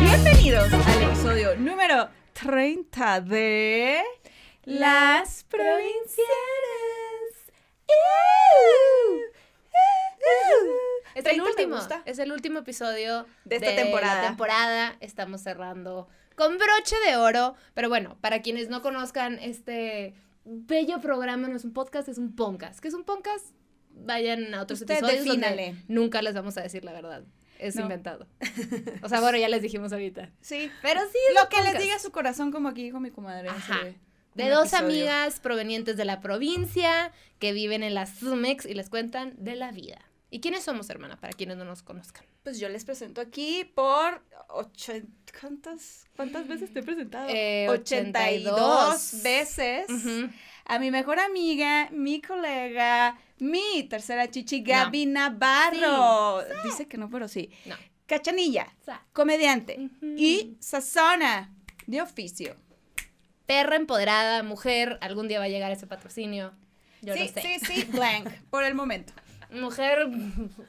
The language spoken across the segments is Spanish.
Bienvenidos al episodio número 30 de Las Provincianas. Es el 30 te último, es el último episodio De esta temporada. La temporada estamos cerrando con broche de oro, pero bueno, para quienes no conozcan este bello programa, no es un podcast, es un podcast. ¿Qué es un podcast? Vayan a otros Usted episodios donde nunca les vamos a decir la verdad. Es No. inventado. O sea, bueno, ya les dijimos ahorita. Sí, Pero sí, es lo que les diga su corazón, como aquí dijo mi comadre. Ajá. De dos episodio. amigas provenientes de la provincia que viven en la Sumex y les cuentan de la vida. ¿Y quiénes somos, hermana? Para quienes no nos conozcan. Pues yo les presento aquí por ocho, ¿cuántas, ¿cuántas veces te he presentado? Eh, 82 82 veces a mi mejor amiga, mi colega, mi tercera chichi, Gaby Navarro. Dice que no, pero sí. No. Cachanilla, Sa- comediante y sazona de oficio. Perra empoderada, mujer, algún día va a llegar ese patrocinio. Yo sí, lo sé. sí, sí, blank, por el momento. Mujer,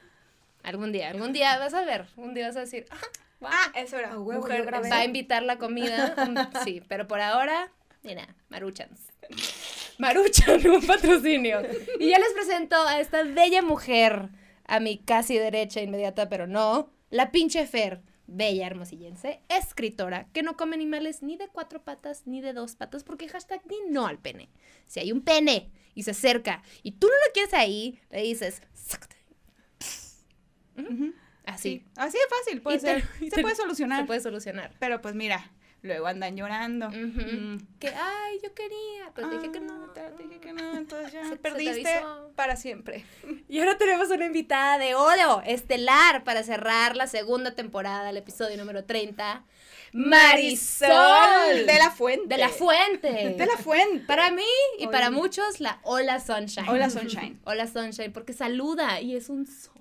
algún día, algún día vas a ver, un día vas a decir, "Ah, wow, Ah, eso era. Huevo, mujer, va a invitar la comida. Sí, pero por ahora, mira, maruchans. Maruchan, un patrocinio. Y ya les presento a esta bella mujer, a mi casi derecha inmediata, pero no, la pinche Fer, bella hermosillense, escritora, que no come animales ni de cuatro patas ni de dos patas, porque hashtag di no al pene. Si hay un pene y se acerca y tú no lo quieres ahí, le dices. Así. Sí, así de fácil, puede Y ser. Se te- puede solucionar. Se puede solucionar. Pero pues mira, luego andan llorando. Mm. Que, ay, yo quería, pero te dije que no. Ah, te dije que no, entonces ya Se- se te perdiste para siempre. Y ahora tenemos una invitada de oro estelar para cerrar la segunda temporada, el episodio número 30. Marisol de la fuente. de la Fuente. De la fuente. Para mí y para muchos, la Hola Sunshine. Hola, Sunshine. Hola Sunshine, porque saluda y es un sol.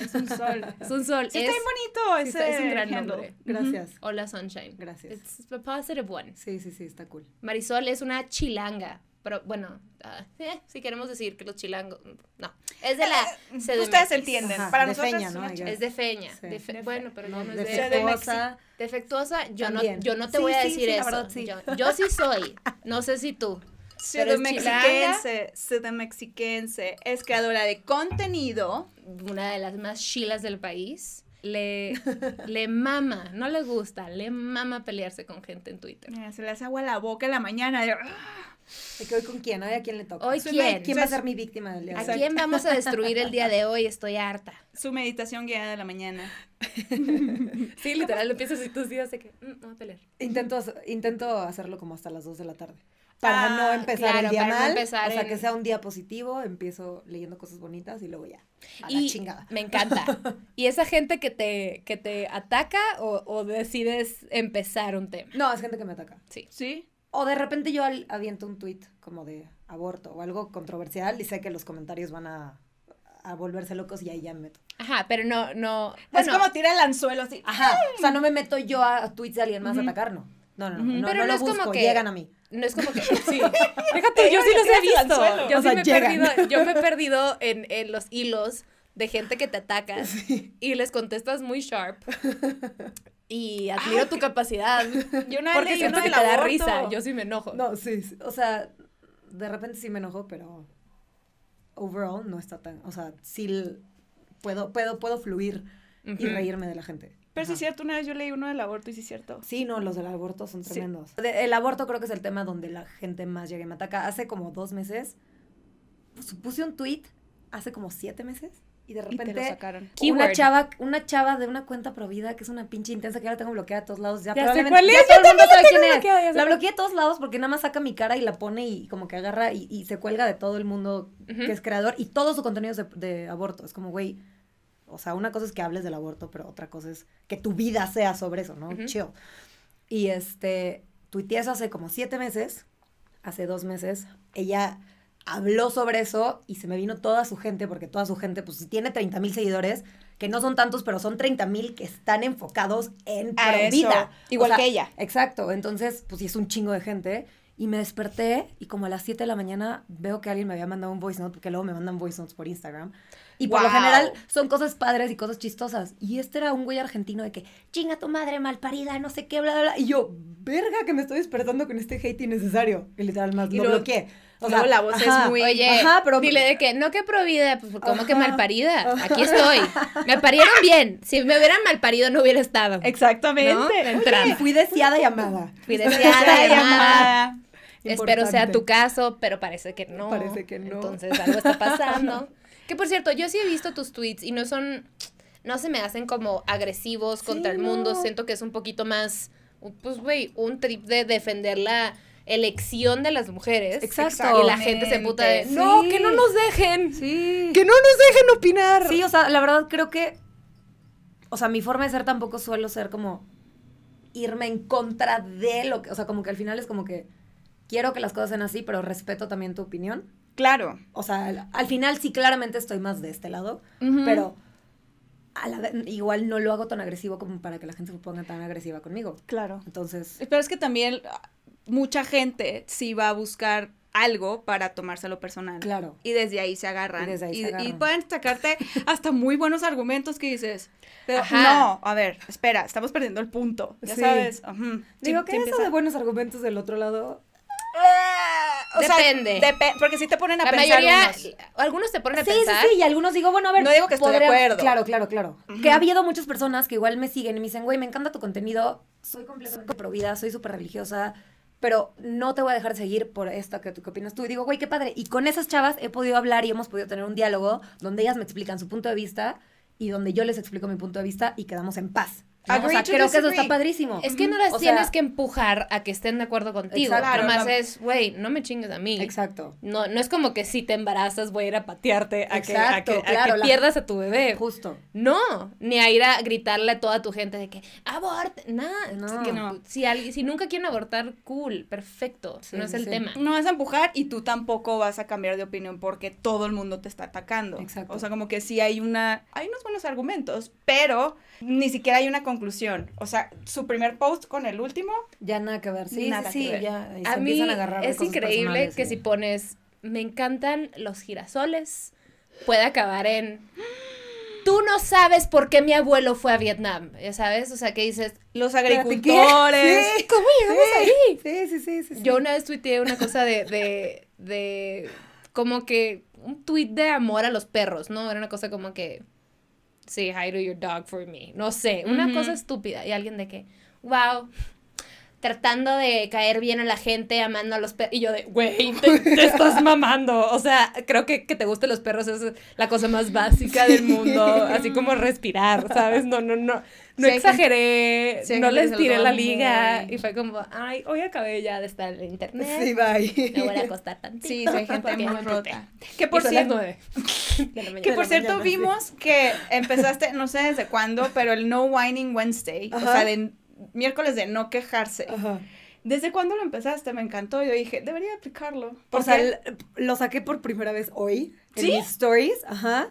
Es un sol. Es un sol. Sí, es, está bien bonito sí, ese está- es un gran handle. nombre. Gracias. Hola Sunshine. Gracias. It's a positive one. Sí, sí, sí, está cool. Marisol es una chilanga. Pero bueno, ah, eh, si queremos decir que los chilangos. No. Es de la. CDMX. Ustedes entienden. Ajá, para de nosotros feña, es ¿no? Es de feña. Sí. de fe- De fe- bueno, pero No, no es de de. defectuosa. Defectuosa, yo no, yo no te Sí, voy a sí, decir sí, la eso. verdad, sí. yo, yo sí soy. No sé si tú. Mexiquense, ciudad mexiquense, es creadora de contenido. Una de las más chilas del país. Le, le mama, no le gusta, le mama pelearse con gente en Twitter. Mira, se le hace agua a la boca en la mañana. de- ¿De que hoy con quién? Hoy a quién le toca. Hoy quién. ¿Quién va a ser mi víctima del día ¿A de hoy? quién vamos a destruir el día de hoy? Estoy harta. Su meditación guiada de la mañana. Sí, literal, empiezas y tus días de que, mm, no voy a pelear. Intento, intento hacerlo como hasta las 2 de la tarde. Para Ah, no empezar claro, el día para no mal. empezar o sea, en- que sea un día positivo, empiezo leyendo cosas bonitas y luego ya. A la y chingada. me encanta. ¿Y esa gente que te, que te ataca o, o decides empezar un tema? No, es gente que me ataca. Sí. ¿Sí? O de repente yo al- aviento un tweet como de aborto o algo controversial y sé que los comentarios van a, a volverse locos y ahí ya me meto. Ajá, pero no, no. es como tira el anzuelo así. Ajá. O sea, no me meto yo a, a tweets de alguien más a atacar, no. No, no, no. No, Pero no no lo es como busco, que- llegan a mí. No es como que. Sí. Fíjate, yo sí los he visto. Yo O sí sea, me he perdido, yo me he perdido en, en los hilos de gente que te ataca y les contestas muy sharp. Y admiro tu capacidad. Yo una vez Porque leí siento uno que te da risa. Yo sí me enojo. No, sí, sí, O sea, de repente sí me enojo, pero overall no está tan. O sea, sí puedo, puedo, puedo fluir y reírme de la gente. Pero sí Ajá. es cierto, una vez yo leí uno del aborto y sí es cierto. Sí, no, los del aborto son Sí. tremendos. El aborto creo que es el tema donde la gente más llega y me ataca. Hace como dos meses pues, puse un tweet, hace como siete meses, y de Y te lo repente sacaron. una Keyword. chava, una chava de una cuenta provida que es una pinche intensa que ahora tengo bloqueada a todos lados. Ya, Ya sé probablemente- cuál ya es, todo yo el mundo sabe quién es. bloqueada, ya sé La bloqueé a todos lados porque nada más saca mi cara y la pone y como que agarra y, y se cuelga de todo el mundo que es creador y todo su contenido es de, de aborto. Es como, güey, o sea, una cosa es que hables del aborto, pero otra cosa es que tu vida sea sobre eso, ¿no? Ujú. Chill. Y este, tuiteé eso hace como siete meses, hace dos meses, ella habló sobre eso y se me vino toda su gente, porque toda su gente, pues si tiene 30 mil seguidores, que no son tantos, pero son 30 mil que están enfocados en A pro eso, vida. igual que ella. Exacto, entonces, pues sí es un chingo de gente. Y me desperté y como a las 7 de la mañana veo que alguien me había mandado un voice note, porque luego me mandan voice notes por Instagram. Y por lo general son cosas padres y cosas chistosas. Y este era un güey argentino de que, chinga tu madre malparida, no sé qué, bla, bla, bla. Y yo, verga, que me estoy despertando con este hate innecesario. Y literal más Y lo luego- bloqueé. O luego la voz es muy- Oye, Ajá, pero- dile de que, no que provida, pues como que malparida. Aquí estoy. Me parieron bien. Si me hubieran malparido no hubiera estado. Exactamente. ¿No? Fui deseada y amada. Fui Deseada y amada. Espero sea tu caso, pero parece que no. Parece que no. Entonces algo está pasando. Que por cierto, yo sí he visto tus tweets y no son, no se me hacen como agresivos contra Sí, el mundo. no. Siento que es un poquito más, pues güey, un trip de defender la elección de las mujeres. Exacto. Y la gente se puta de, Sí. no, que no nos dejen. Sí. Que no nos dejen opinar. Sí, o sea, la verdad creo que. O sea, mi forma de ser tampoco suelo ser como irme en contra de lo que. O sea, como que al final es como que quiero que las cosas sean así, pero respeto también tu opinión. Claro. O sea, al, al final sí, claramente estoy más de este lado, pero a la vez, igual no lo hago tan agresivo como para que la gente se ponga tan agresiva conmigo. Claro. Entonces, Pero es que también ah, mucha gente sí va a buscar algo para tomárselo personal. claro. Y desde ahí se agarran. Y desde ahí se y agarran. pueden sacarte hasta muy buenos argumentos que dices. pero Ajá. no, a ver, espera, estamos perdiendo el punto. Ya Sí. sabes. Digo Sí- que sí eso empieza- de buenos argumentos del otro lado. Eh, o sea, Depende. depe- porque si te ponen a La pensar mayoría, unos. algunos te ponen a Sí, pensar. sí, sí, y algunos digo, bueno, a ver. No digo que estoy de acuerdo. Claro, claro, claro. Que ha habido muchas personas que igual me siguen y me dicen, güey, me encanta tu contenido, soy completamente provida, soy súper religiosa, pero no te voy a dejar de seguir por esta que tú qué opinas tú. Y digo, güey, qué padre. Y con esas chavas he podido hablar y hemos podido tener un diálogo donde ellas me explican su punto de vista y donde yo les explico mi punto de vista y quedamos en paz. ¿No? O sea, creo que eso disagree. está padrísimo. Es que no las O sea- tienes que empujar a que estén de acuerdo contigo. Exacto. Nomás No. es, güey, no me chingues a mí. Exacto. No, no es como que si te embarazas voy a ir a patearte a que, a Exacto, que, a claro, que la- pierdas a tu bebé. Justo. No, ni a ir a gritarle a toda tu gente de que aborte, nada. No. es que No. Si, alguien- si nunca quieren abortar, cool, perfecto, Sí, no es el sí. tema. No vas a empujar y tú tampoco vas a cambiar de opinión porque todo el mundo te está atacando. Exacto. O sea, como que sí hay una, hay unos buenos argumentos, pero ni siquiera hay una conclusión. O sea, su primer post con el último, Ya nada que ver. Sí, Nada sí, que sí, ver. ya. y se A mí empiezan a agarrar de es increíble que sí. si pones, me encantan los girasoles, puede acabar en, tú no sabes por qué mi abuelo fue a Vietnam, ya sabes, o sea, que dices, los agricultores. Sí. ¿cómo llegamos Sí. ahí? Sí, sí, sí, sí, sí. Yo una vez tuiteé una cosa de, de, de, como que, un tweet de amor a los perros, ¿no? Era una cosa como que, say hi to your dog for me, no sé, una cosa estúpida, y alguien de que, wow, tratando de caer bien a la gente, amando a los perros, y yo de, güey, te, te estás mamando, o sea, creo que que te gusten los perros es la cosa más básica del mundo, así como respirar, ¿sabes? No, no, no, no Sí, exageré, sí, no les tiré la liga, muy- y fue como, ay, hoy acabé ya de estar en internet. Sí, bye. Me voy a acostar tantito. Sí, sí, hay gente muy rota. Que Por cierto, que por cierto mañana, sí. vimos que empezaste, no sé desde cuándo, pero el No Whining Wednesday, o sea, de miércoles de no quejarse. Ajá. ¿Desde cuándo lo empezaste? Me encantó. Yo dije, debería aplicarlo. O ¿Por sea, lo saqué por primera vez hoy en ¿Sí? mis stories, ajá.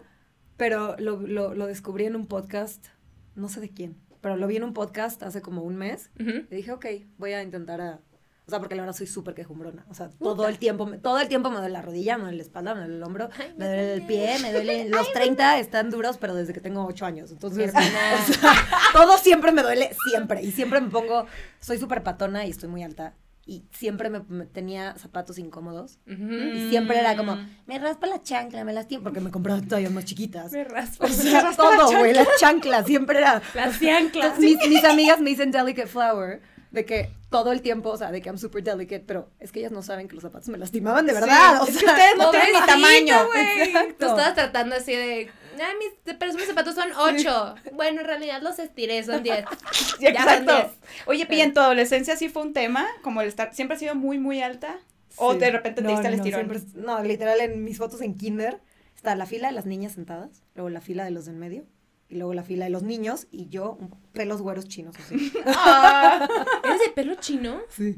Pero lo, lo, lo descubrí en un podcast, no sé de quién, pero lo vi en un podcast hace como un mes y dije, ok, voy a intentar a... O sea, porque la verdad soy súper quejumbrona. O sea, todo el tiempo, me- todo el tiempo me duele la rodilla, me duele la espalda, me duele el hombro, Ay, me me duele el pie, me duele... Los 30 están duros, pero desde que tengo 8 años. Entonces, o sea, todo siempre me duele, siempre. Y siempre me pongo... Soy súper patona y estoy muy alta. Y siempre me, me tenía zapatos incómodos. Ujú. Y siempre era como, me raspa la chancla, me lastima, porque me compraba tallas más chiquitas. Me raspo. O sea, todo, güey, la chancla, siempre era. Las chanclas. Mis, mis amigas me dicen delicate flower, de que todo el tiempo, o sea, de que I'm super delicate, pero es que ellas no saben que los zapatos me lastimaban de verdad. o es que sea, ustedes no tienen mi tamaño. Exacto. Tú estabas tratando así de. Ay, mis, pero mis zapatos son ocho. Bueno, en realidad los estiré, son diez. Sí, exacto. diez. Oye, Pi, en tu adolescencia sí fue un tema, como el estar, siempre has sido muy, muy alta. O Sí. de repente te No, diste el no, estirón. siempre- no, literal, en mis fotos en kinder está la fila de las niñas sentadas, luego la fila de los de en medio, y luego la fila de los niños, y yo, pelos güeros chinos así. Ah. ¿Eres de pelo chino? Sí.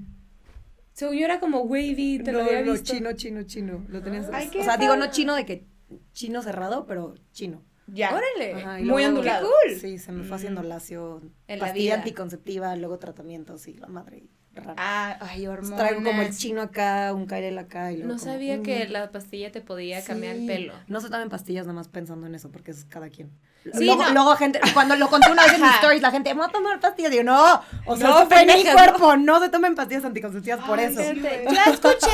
Según yo era como wavy, te lo no, había no, visto. chino, chino, chino. Lo tenías. Ay, o sea, digo, no chino de que chino cerrado, pero chino. ya. Órale. Ajá, Muy ondulado. Cool. Sí, se me fue haciendo Mm. lacio, En la pastilla vida. anticonceptiva, luego tratamientos y la madre. Raro. Ah, ay, hormonas. Traigo como el chino acá, un Kyrell acá y luego No como sabía un- que la pastilla te podía cambiar el Sí. pelo. No se tomen pastillas nada más pensando en eso, porque es cada quien. Sí, luego, no. luego gente, cuando lo conté una vez en mis stories, la gente, ¿me voy a tomar pastillas? Digo, no, o sea, No, fue en mi cuerpo, no se tomen pastillas anticonceptivas por Ay, eso. sí. Yo escuché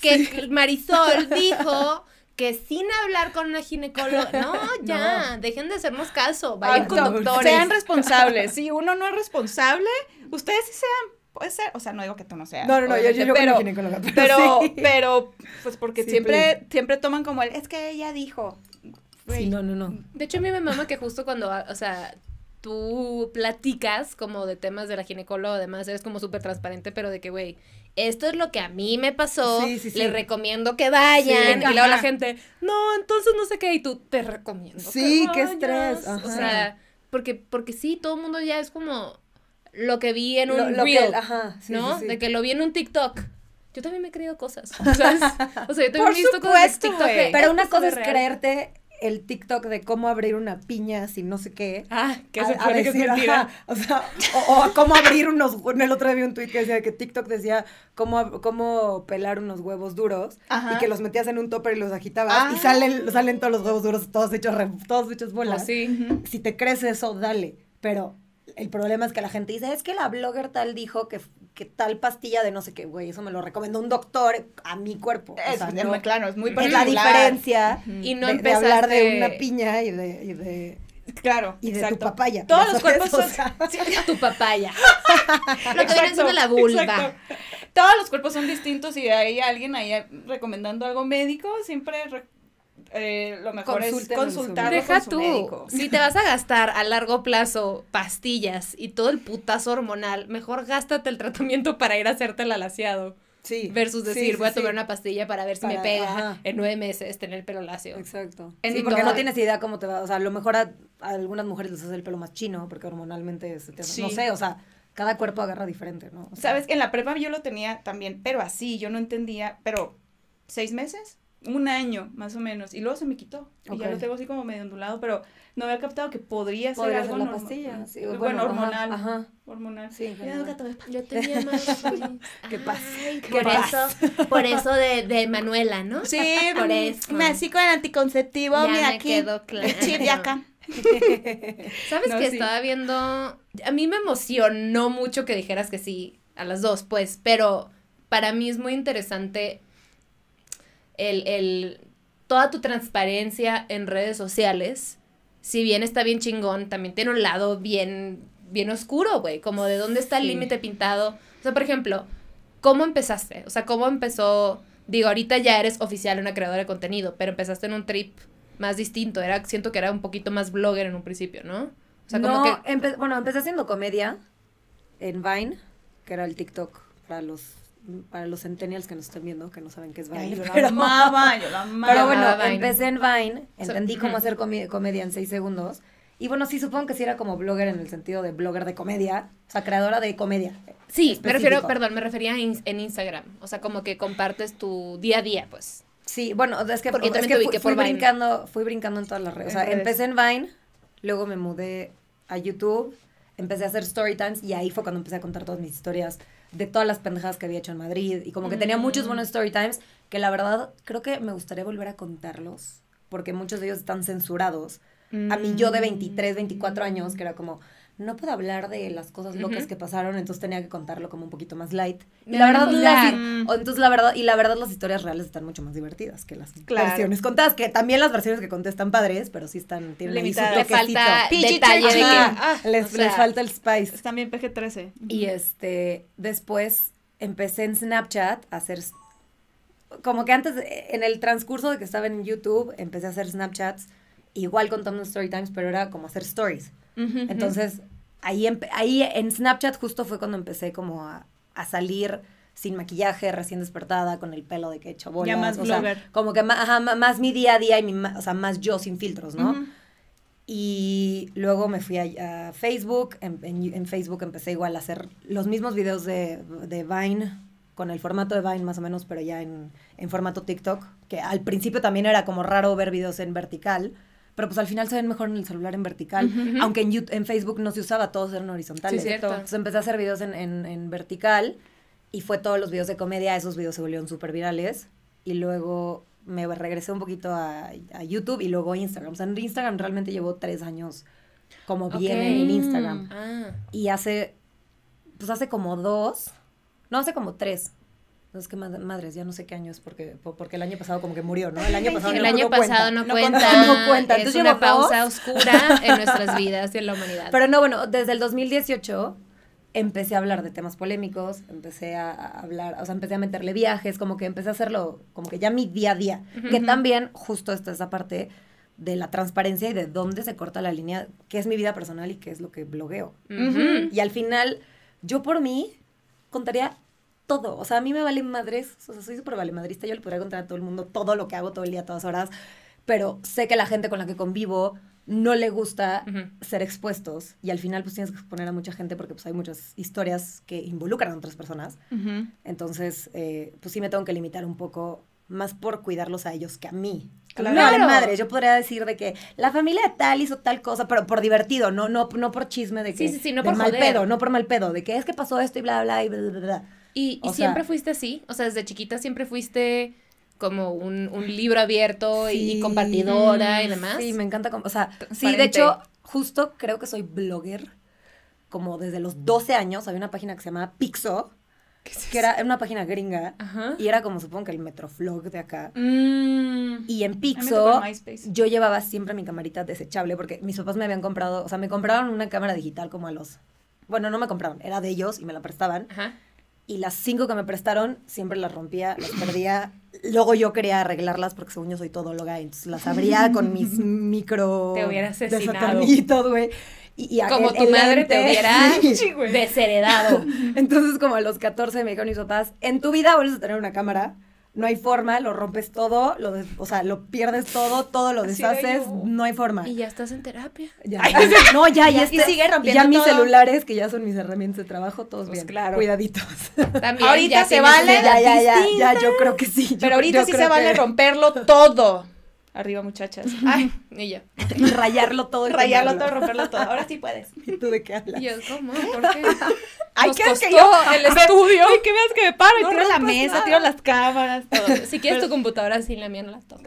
que Marisol dijo que sin hablar con una ginecóloga, no, ya, dejen de hacernos caso, vayan Ah, con no, doctores. Sean responsables. Si uno no es responsable, ustedes sí sean. Puede ser, o sea, no digo que tú no seas. No, no, no, yo, yo, yo con pero, la ginecóloga, pero, pero, sí. pero, pues porque Sí, siempre, siempre toman como el, es que ella dijo. Sí, no, no, no. De hecho, a mí me mama que justo cuando, o sea, tú platicas como de temas de la ginecóloga, además eres como súper transparente, pero de que, güey, esto es lo que a mí me pasó, Sí, sí, sí. les recomiendo que vayan, Sí, y luego la gente, no, entonces no sé qué, y tú, te recomiendo. Sí, que qué vayas". estrés, O sea, porque, porque sí, todo el mundo ya es como lo que vi en un Lo- lo que- reel, ajá, sí, ¿no? sí, sí. De que lo vi en un TikTok. Yo también me he creído cosas, ¿sabes? O sea, yo también he visto cosas TikTok. de, güey. Pero una "Esto cosa es ve real". creerte el TikTok de cómo abrir una piña sin no sé qué. Ah, que a- se a supone que es mentira. ajá, o sea, o, o cómo abrir unos, en el otro día vi un tweet que decía que TikTok decía cómo, cómo pelar unos huevos duros Ajá. y que los metías en un topper y los agitabas y Ah. salen, salen todos los huevos duros todos hechos, todos hechos bolas. Pues sí. Si te crees eso, dale, pero el problema es que la gente dice, es que la blogger tal dijo que, que tal pastilla de no sé qué, güey, eso me lo recomendó un doctor a mi cuerpo. O Es, sea, es no- muy claro, es muy es la particular. diferencia Y no de, de hablar de una piña y de, y de, Claro, y de exacto. tu papaya. Todos ¿ya los cuerpos son... Sí, tu papaya. Lo que viene siendo la vulva. exacto. Todos los cuerpos son distintos y hay alguien ahí recomendando algo médico, siempre re- eh, lo mejor Consulten es consultarlo Deja con su tú, médico. si te vas a gastar a largo plazo pastillas y todo el putazo hormonal, mejor gástate el tratamiento para ir a hacerte el alaciado. sí. Versus decir, sí, voy a sí. tomar una pastilla para ver si me pega ajá. en nueve meses tener el pelo lacio. Exacto. En sí, porque todo. no tienes idea cómo te va. O sea, a lo mejor a, a algunas mujeres les hace el pelo más chino, porque hormonalmente se te hace- No sé, o sea, cada cuerpo agarra diferente, ¿no? O sea, Sabes, en la prepa yo lo tenía también, pero así, yo no entendía, pero seis meses, un año más o menos, y luego se me quitó. Y ya lo tengo así como medio ondulado, pero no había captado que podría ser Podría algo ser la norma- pastilla. Sí, bueno, bueno, ajá, hormonal. ajá. Hormonal. Sí, Yo tenía más. ¿Qué pasa? ¿Qué por pasa? eso, por eso de, de Manuela, ¿no? Sí, Por eso. me así con el anticonceptivo, Ya mira me aquí. quedó claro. el chip acá. ¿Sabes No, que sí. estaba viendo? A mí me emocionó mucho que dijeras que sí a las dos, pues, pero para mí es muy interesante el, el toda tu transparencia en redes sociales. Si bien está bien chingón, también tiene un lado bien, bien oscuro, güey, como de dónde está el Sí. límite pintado. O sea, por ejemplo, ¿cómo empezaste? O sea, ¿cómo empezó? Digo, ahorita ya eres oficial una creadora de contenido, pero empezaste en un trip más distinto. Era, siento que era un poquito más blogger en un principio, ¿no? O sea, como no, que. empe- bueno, empecé haciendo comedia en Vine, que era el TikTok para los para los centennials que nos están viendo, que no saben qué es Vine. Ay, yo pero- la amaba, yo la amaba. Pero bueno, Vine. empecé en Vine, So- entendí cómo ujú. hacer comedia en seis segundos. Y bueno, sí, supongo que sí era como blogger en el sentido de blogger de comedia, o sea, creadora de comedia. Sí, me refiero, perdón, me refería in- en Instagram. O sea, como que compartes tu día a día, pues. Sí, bueno, es que, Porque es que fui, fui brincando, fui brincando en todas las redes. O sea, empecé en Vine, luego me mudé a YouTube, empecé a hacer story times y ahí fue cuando empecé a contar todas mis historias de todas las pendejadas que había hecho en Madrid y como que tenía muchos Mm. buenos story times que la verdad creo que me gustaría volver a contarlos porque muchos de ellos están censurados. A mí yo de 23, 24 años, que era como, no puedo hablar de las cosas locas que pasaron, entonces tenía que contarlo como un poquito más light. Y la verdad, o entonces la verdad, y la verdad las historias reales están mucho más divertidas que las Claro. versiones contadas, que también las versiones que conté están padres, pero sí están, tienen ahí su Limitadas. Le toquecito. falta PG-13. detalle de que. Ajá. Ah, les, o sea, les falta el spice. Están bien PG-13. Y este, después empecé en Snapchat a hacer, como que antes, de- en el transcurso de que estaba en YouTube, empecé a hacer Snapchats, igual contando story times, pero era como hacer stories. Entonces, ahí, ahí en Snapchat justo fue cuando empecé como a, a salir sin maquillaje, recién despertada, con el pelo de que he hecho bolas. Ya más o sea, como que ajá, ma- más mi día a día y mi, o sea, más yo sin filtros, ¿no? Y luego me fui a, a Facebook. En, en- en Facebook empecé igual a hacer los mismos videos de, de Vine, con el formato de Vine más o menos, pero ya en, en formato TikTok. Que al principio también era como raro ver videos en vertical. Pero pues al final se ven mejor en el celular en vertical. Aunque en, Yout- en Facebook no se usaba, todos eran horizontales. Sí, cierto. Entonces empecé a hacer videos en, en, en vertical. Y fue todos los videos de comedia, esos videos se volvieron súper virales. Y luego me regresé un poquito a, a YouTube y luego a Instagram. O sea, en Instagram realmente llevo tres años como bien en Instagram. Ah. Y hace, pues hace como dos, no, hace como tres. No es que mad- madres, ya no sé qué año es porque, po- porque el año pasado como que murió, ¿no? El año pasado El no- año no cuenta. pasado no, No cuenta. cuenta, no cuenta. Es una pausa oscura en nuestras vidas y en la humanidad. Pero no, bueno, desde el 2018 empecé a hablar de temas polémicos, empecé a, hablar, o sea, empecé a meterle viajes, como que empecé a hacerlo, como que ya mi día a día. Que también, justo esta esa parte de la transparencia y de dónde se corta la línea, qué es mi vida personal y qué es lo que blogueo. Y al final, yo por mí contaría todo. O sea, a mí me vale madres. O sea, soy súper vale madrista. Yo le podría contar a todo el mundo todo lo que hago todo el día, todas horas. Pero sé que la gente con la que convivo no le gusta Ujú. ser expuestos. Y al final, pues tienes que exponer a mucha gente porque pues hay muchas historias que involucran a otras personas. Ujú. Entonces, eh, pues sí me tengo que limitar un poco más por cuidarlos a ellos que a mí. Claro. me vale madre. Yo podría decir de que la familia de tal hizo tal cosa, pero por divertido, no, no, no por chisme de que. Sí, sí, sí, no por mal joder. pedo, no por mal pedo, de que es que pasó esto y bla, bla, y bla, bla, bla. ¿Y, y O sea- siempre fuiste así? O sea, desde chiquita siempre fuiste como un, un libro abierto y- compartidora y demás. Sí, me encanta. O sea, sí, de hecho, justo creo que soy blogger. Como desde los 12 años había una página que se llamaba Pixo, que era una página gringa. Ajá. Y era como supongo que el Metroflog de acá. Mm. Y en Pixo yo llevaba siempre mi camarita desechable porque mis papás me habían comprado, o sea, me compraron una cámara digital como a los... Bueno, no me compraron, era de ellos y me la prestaban. Ajá. Y las cinco que me prestaron siempre las rompía, las perdía. Luego yo quería arreglarlas porque según yo soy todóloga, entonces las abría con mis micro... Te hubiera asesinado. güey. Y, y Como el- tu el madre te hubiera Sí. desheredado. Entonces, como a los 14 me dijeron mis papás, en tu vida vuelves a tener una cámara, no hay forma, lo rompes todo, lo des- o sea, lo pierdes todo, todo lo deshaces, no hay forma. y ya estás en terapia. Ya, no, ya, ya, Y está- sigue rompiendo Ya mis todo. celulares, que ya son mis herramientas de trabajo, todos Pues bien, claro. cuidaditos. También Ahorita ya se vale. ya, ya, ya, ya, yo creo que sí. yo- Pero ahorita sí se vale que- romperlo todo. Arriba, muchachas. Ay, y yo. y rayarlo todo. y Rayarlo todo, romperlo todo. Ahora sí puedes. ¿Y tú de qué hablas? Y yo, ¿cómo? ¿Por qué? Ay, ¿qué que yo? el estudio. Ay, que veas que me paro y tiro la mesa, nada. tiro las cámaras, todo. Si quieres tu computadora, sí, la mía no la toco.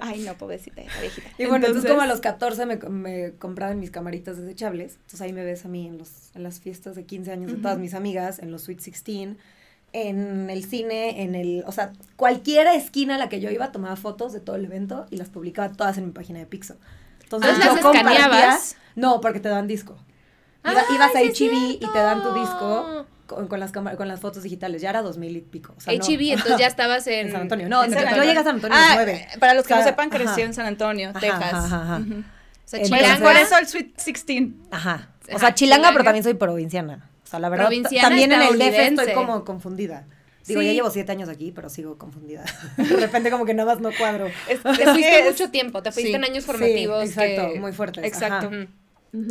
Ay, no, pobrecita, la viejita. Y bueno, entonces, Entonces- como a los 14 me, me compraban mis camaritas desechables. Entonces ahí me ves a mí en, los, en las fiestas de 15 años de todas mis amigas, en los Sweet 16, en el cine, en el... O sea, cualquier esquina a la que yo iba tomaba fotos de todo el evento y las publicaba todas en mi página de Pixo. Entonces Ah, yo ¿las escaneabas? No, porque te dan disco. Iba- Ay, ibas a HB y te dan tu disco con, con las, con las fotos digitales. Ya era 2000 y pico. O sea, no. HB, entonces ya estabas en... En San Antonio. No, en San San- yo Antonio. llegué a San Antonio Ah, los 9. para los que O sea, no sepan, ajá. en San Antonio, Ajá, Texas. ajá, ajá. Ujú. O sea, Entonces- chilanga. Por eso el Sweet 16. Ajá. O Ajá, sea, chilanga, chilanga. pero también soy provinciana. Sea, la verdad, también en el DF estoy como confundida. Digo, Sí. ya llevo siete años aquí, pero sigo confundida. De repente como que nada más no cuadro. Es- Te fuiste que es- mucho tiempo, te fuiste sí, en años Sí, formativos. exacto, que- muy fuertes. Exacto. ajá.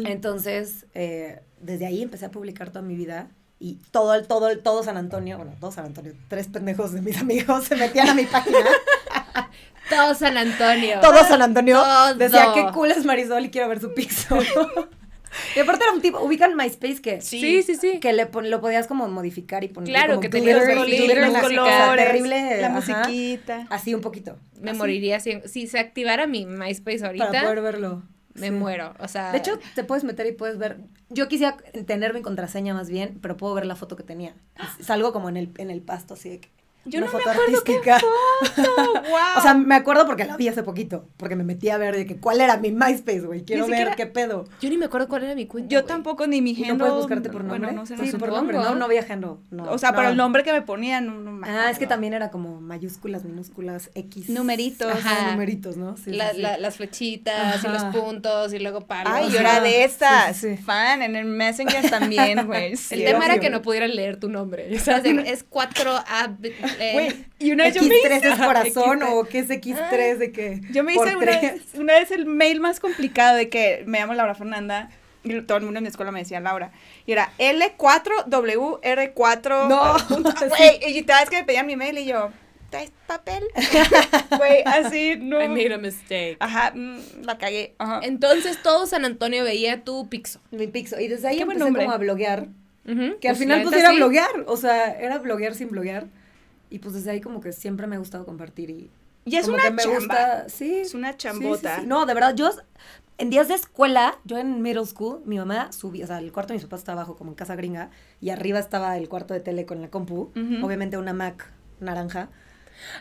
Entonces, eh, desde ahí empecé a publicar toda mi vida y todo, el- todo, el- todo San Antonio, bueno, todo San Antonio, tres pendejos de mis amigos se metían a mi página. Todo San Antonio. todo San Antonio Todo. decía, qué cool es Marisol y quiero ver su pixo. Y aparte era un tipo, ubican MySpace que... Sí, sí, sí. que le pon- lo podías como modificar y poner Claro, como que tenía glitter, los glitter en los colores, terrible, la ajá. musiquita. así un poquito Me así, moriría si, si se activara mi MySpace ahorita. para poder verlo Me Sí. muero. O sea. de hecho te puedes meter y puedes ver yo quisiera tener mi contraseña más bien pero puedo ver la foto que tenía salgo como en el en el pasto así de que Yo una no me foto acuerdo qué artística wow. o sea me acuerdo porque la vi hace poquito porque me metí a ver de que cuál era mi MySpace güey quiero ver qué pedo yo ni me acuerdo cuál era mi cuenta. yo tampoco ni mi ¿Y handle. no puedes buscarte por nombre Bueno, no sé. sí no por nombre no no había handle no, O sea, no. para el nombre que me ponían. No, no me ah es que también era como mayúsculas minúsculas X Numeritos. Ajá, numeritos no sí, sí, La- sí. la- las flechitas y los puntos y luego palos. Ay, yo era de esas. Sí, sí. Fan en el Messenger también, güey. El tema era que no pudieran leer tu nombre. O sea, de- es 4A. Eh, Güey, y una vez yo me X3 hice. es corazón X3. o qué es X3 de qué Yo me hice una vez, una vez el mail más complicado de que me llamo Laura Fernanda y todo el mundo en mi escuela me decía Laura. Y era L4WR4. No, sí. Güey, y cada vez que me pedían mi mail y yo, ¿traes papel? Güey, así, no. I made a mistake. Ajá, mm, la cagué. Ajá. Entonces todo San Antonio veía tu pixo. Mi Pixo. Y desde ahí Qué empecé como a bloguear. Ujú, Que al pues, final pues era sí. bloguear, o sea, era bloguear sin bloguear. Y pues desde ahí como que siempre me ha gustado compartir y... Y es como una que me chamba. gusta, sí. Es una sí, chambota. sí. No, de verdad, yo en días de escuela, yo en middle school, mi mamá subía, o sea, el cuarto de mis papás estaba abajo como en casa gringa y arriba estaba el cuarto de tele con la compu, obviamente una Mac naranja.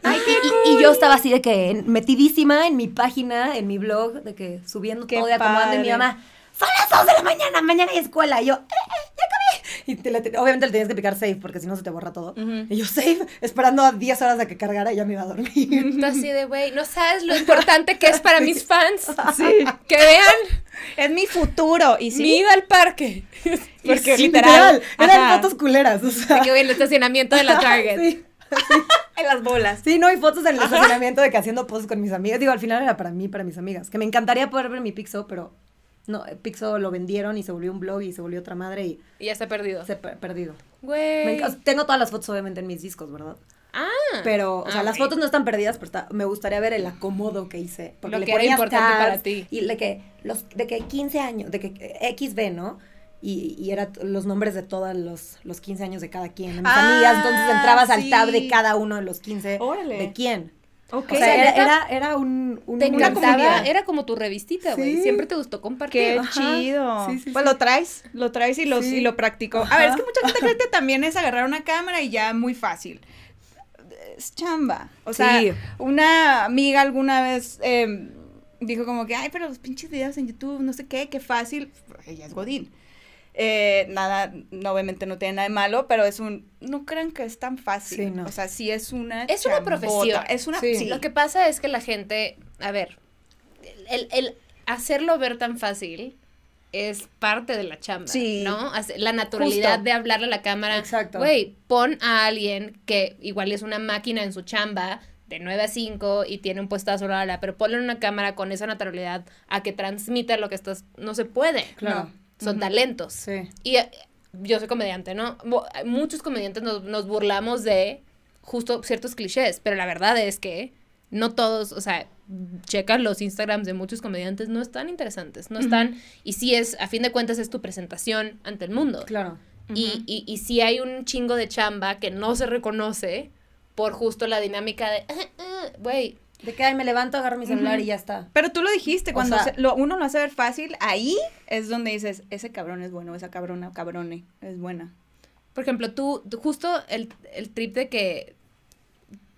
Ay, y, qué y- y yo estaba así de que metidísima en mi página, en mi blog, de que subiendo Qué todo y acomodando y mi mamá, son las 2 de la mañana, mañana hay escuela. Y yo, eh, eh. Y te la obviamente le tenías que picar save porque si no se te borra todo. Ujú. Y yo save, esperando a 10 horas a que cargara y ya me iba a dormir. Tú así de, güey, no sabes lo importante que es para mis fans. Sí. Que vean Es mi futuro. Y sí. mi ida al parque. Porque Sí, literal. Eran ajá, fotos culeras, o sea. Que en el estacionamiento de la Target. Sí. En las bolas. Sí, no, hay fotos en el estacionamiento de que haciendo poses con mis amigas. Digo, al final era para mí, para mis amigas. Que me encantaría poder ver mi Pixo, pero no, eh, Pixo lo vendieron y se volvió un blog y se volvió otra madre y Y ya está perdido. se ha per- perdido. Güey. tengo todas las fotos obviamente en mis discos, ¿verdad? Ah. Pero, o sea, Ah, las fotos no están perdidas, pero está- me gustaría ver el acomodo que hice. Porque Lo le que era importante para ti. Y de que, los, de que 15 años, de que eh, XB, ¿no? Y, y era t- los nombres de todos los, los 15 años de cada quien. de mis Ah, amigas, entonces entrabas al tab de cada uno de los 15. Órale. ¿De quién? Ok. O sea, era, era, era un, un- Te una comunidad. era como tu revistita, güey. Sí. Siempre te gustó compartir. Qué Ajá. chido. Sí, sí, pues sí. lo traes, lo traes y lo, Sí. y lo practico. A Ajá. ver, es que mucha gente cree que también es agarrar una cámara y ya muy fácil. Es chamba. O sea, Sí. una amiga alguna vez eh, dijo como que, ay, pero los pinches videos en YouTube, no sé qué, qué fácil. Ella es Godín. Eh, nada, no, obviamente no tiene nada de malo, pero es un, no crean que es tan fácil. Sí, no. O sea, sí es una Es una profesión. Es una, Sí. sí. Lo que pasa es que la gente, a ver, el, el hacerlo ver tan fácil es parte de la chamba, Sí. ¿no? La naturalidad Justo. de hablarle a la cámara. Exacto. Güey, pon a alguien que igual es una máquina en su chamba de 9 a 5 y tiene un puestazo, la, la, la, pero ponle una cámara con esa naturalidad a que transmita lo que estás... No se puede. Claro. No. Son talentos. Sí. Y eh, yo soy comediante, ¿no? Muchos comediantes nos, nos burlamos de justo ciertos clichés, pero la verdad es que no todos, o sea, checa los Instagrams de muchos comediantes, no están interesantes, no están, y sí es, a fin de cuentas es tu presentación ante el mundo. Claro. y, y, y sí hay un chingo de chamba que no se reconoce por justo la dinámica de, "Ah, ah", güey, De que ay, me levanto, agarro mi celular y ya está. Pero tú lo dijiste, O cuando sea- se- lo, uno lo hace ver fácil, ahí es donde dices, ese cabrón es bueno, esa cabrona, cabrone, es buena. Por ejemplo, tú, justo el, el trip de que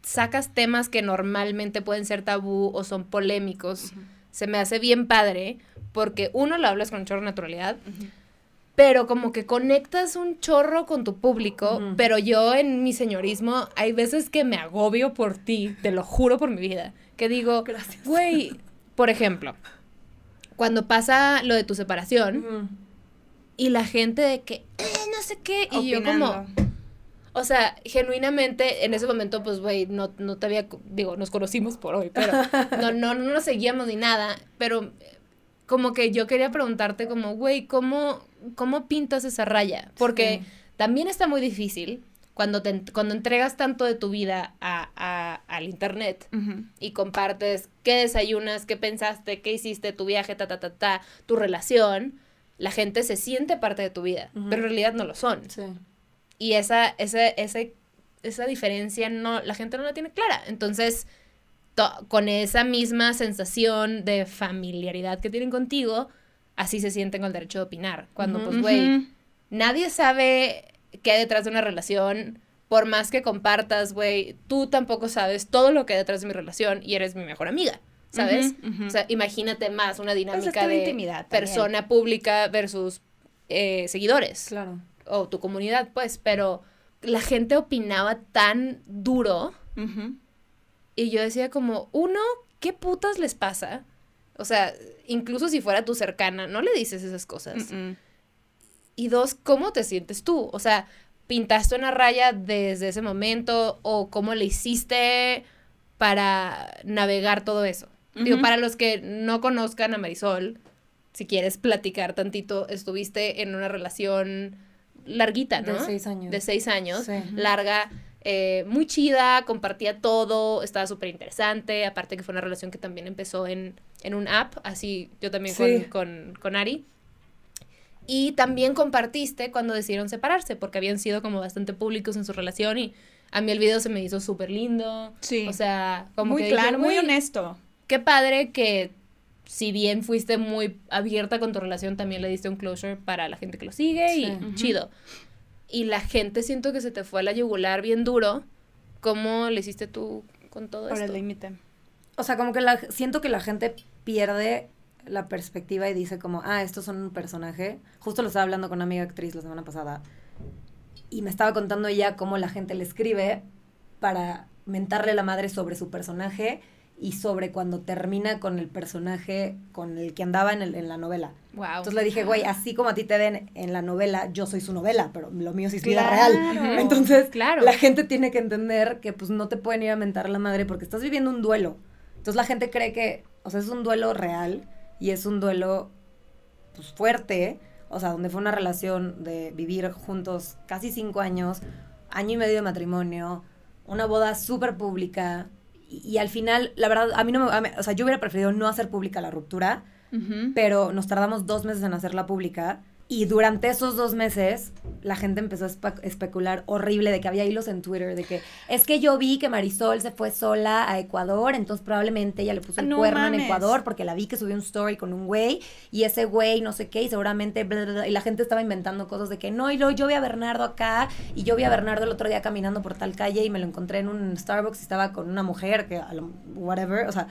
sacas temas que normalmente pueden ser tabú o son polémicos, se me hace bien padre porque uno lo hablas con chorro naturalidad, pero como que conectas un chorro con tu público, pero yo en mi señorismo hay veces que me agobio por ti, te lo juro por mi vida, que digo, Gracias. güey, por ejemplo, cuando pasa lo de tu separación y la gente de que, "Eh, no sé qué, y yo como... O sea, genuinamente, en ese momento, pues, güey, no, no te había, digo, nos conocimos por hoy, pero no, no, no nos seguíamos ni nada, pero como que yo quería preguntarte como, güey, ¿cómo, ¿cómo pintas esa raya? Porque Sí. también está muy difícil cuando, te, cuando entregas tanto de tu vida a, a- al internet Ujú. y compartes qué desayunas, qué pensaste, qué hiciste, tu viaje, ta, ta, ta, ta, tu relación, la gente se siente parte de tu vida, Ujú. pero en realidad no lo son. Sí. Y esa, ese, ese, esa diferencia no, la gente no la tiene clara. Entonces, to- con esa misma sensación de familiaridad que tienen contigo, así se sienten con el derecho de opinar. Cuando, pues, güey, nadie sabe qué hay detrás de una relación. Por más que compartas, güey, tú tampoco sabes todo lo que hay detrás de mi relación y eres mi mejor amiga, ¿sabes? O sea, imagínate más una dinámica tu de intimidad también. persona pública versus eh, seguidores Claro. o tu comunidad, pues, pero la gente opinaba tan duro. Y yo decía como, uno, ¿qué putas les pasa? O sea, incluso si fuera tu cercana, no le dices esas cosas. Y dos, ¿cómo te sientes tú? O sea, ¿pintaste una raya desde ese momento o cómo le hiciste para navegar todo eso? Digo, para los que no conozcan a Marisol, si quieres platicar tantito, estuviste en una relación larguita, ¿no? De seis años. De seis años, Sí. larga, eh, muy chida, compartía todo, estaba súper interesante, aparte que fue una relación que también empezó en, en un app, así yo también Sí. con, con, con Ari. Y también compartiste cuando decidieron separarse, porque habían sido como bastante públicos en su relación y a mí el video se me hizo súper lindo. Sí. O sea, como muy que claro, dije, muy "Güey, honesto. Qué padre que si bien fuiste muy abierta con tu relación, también le diste un closure para la gente que lo sigue y chido. Y la gente siento que se te fue a la yugular bien duro. ¿Cómo le hiciste tú con todo Por el esto? límite. O sea, como que la, siento que la gente pierde la perspectiva y dice como, ah, estos son un personaje. Justo lo estaba hablando con una amiga actriz la semana pasada y me estaba contando ella cómo la gente le escribe para mentarle la madre sobre su personaje y sobre cuando termina con el personaje con el que andaba en, el- en la novela. Wow. Entonces le dije, güey, así como a ti te den en la novela, yo soy su novela, pero lo mío sí es vida Claro. real. Entonces, Claro. la gente tiene que entender que pues no te pueden ir a mentar la madre porque estás viviendo un duelo. Entonces la gente cree que, o sea, es un duelo real y es un duelo pues fuerte, o sea, donde fue una relación de vivir juntos casi cinco años, año y medio de matrimonio, una boda súper pública y, y al final, la verdad, a mí no me, mí- o sea, yo hubiera preferido no hacer pública la ruptura, pero nos tardamos dos meses en hacerla pública. Y durante esos dos meses, la gente empezó a especular horrible de que había hilos en Twitter de que es que yo vi que Marisol se fue sola a Ecuador, entonces probablemente ella le puso el No cuerno en. Ecuador porque la vi que subió un story con un güey y ese güey no sé qué y seguramente bla, bla, bla, y la gente estaba inventando cosas de que no, y luego yo vi a Bernardo acá y yo vi a Bernardo el otro día caminando por tal calle y me lo encontré en un Starbucks y estaba con una mujer que a lo- whatever, o sea,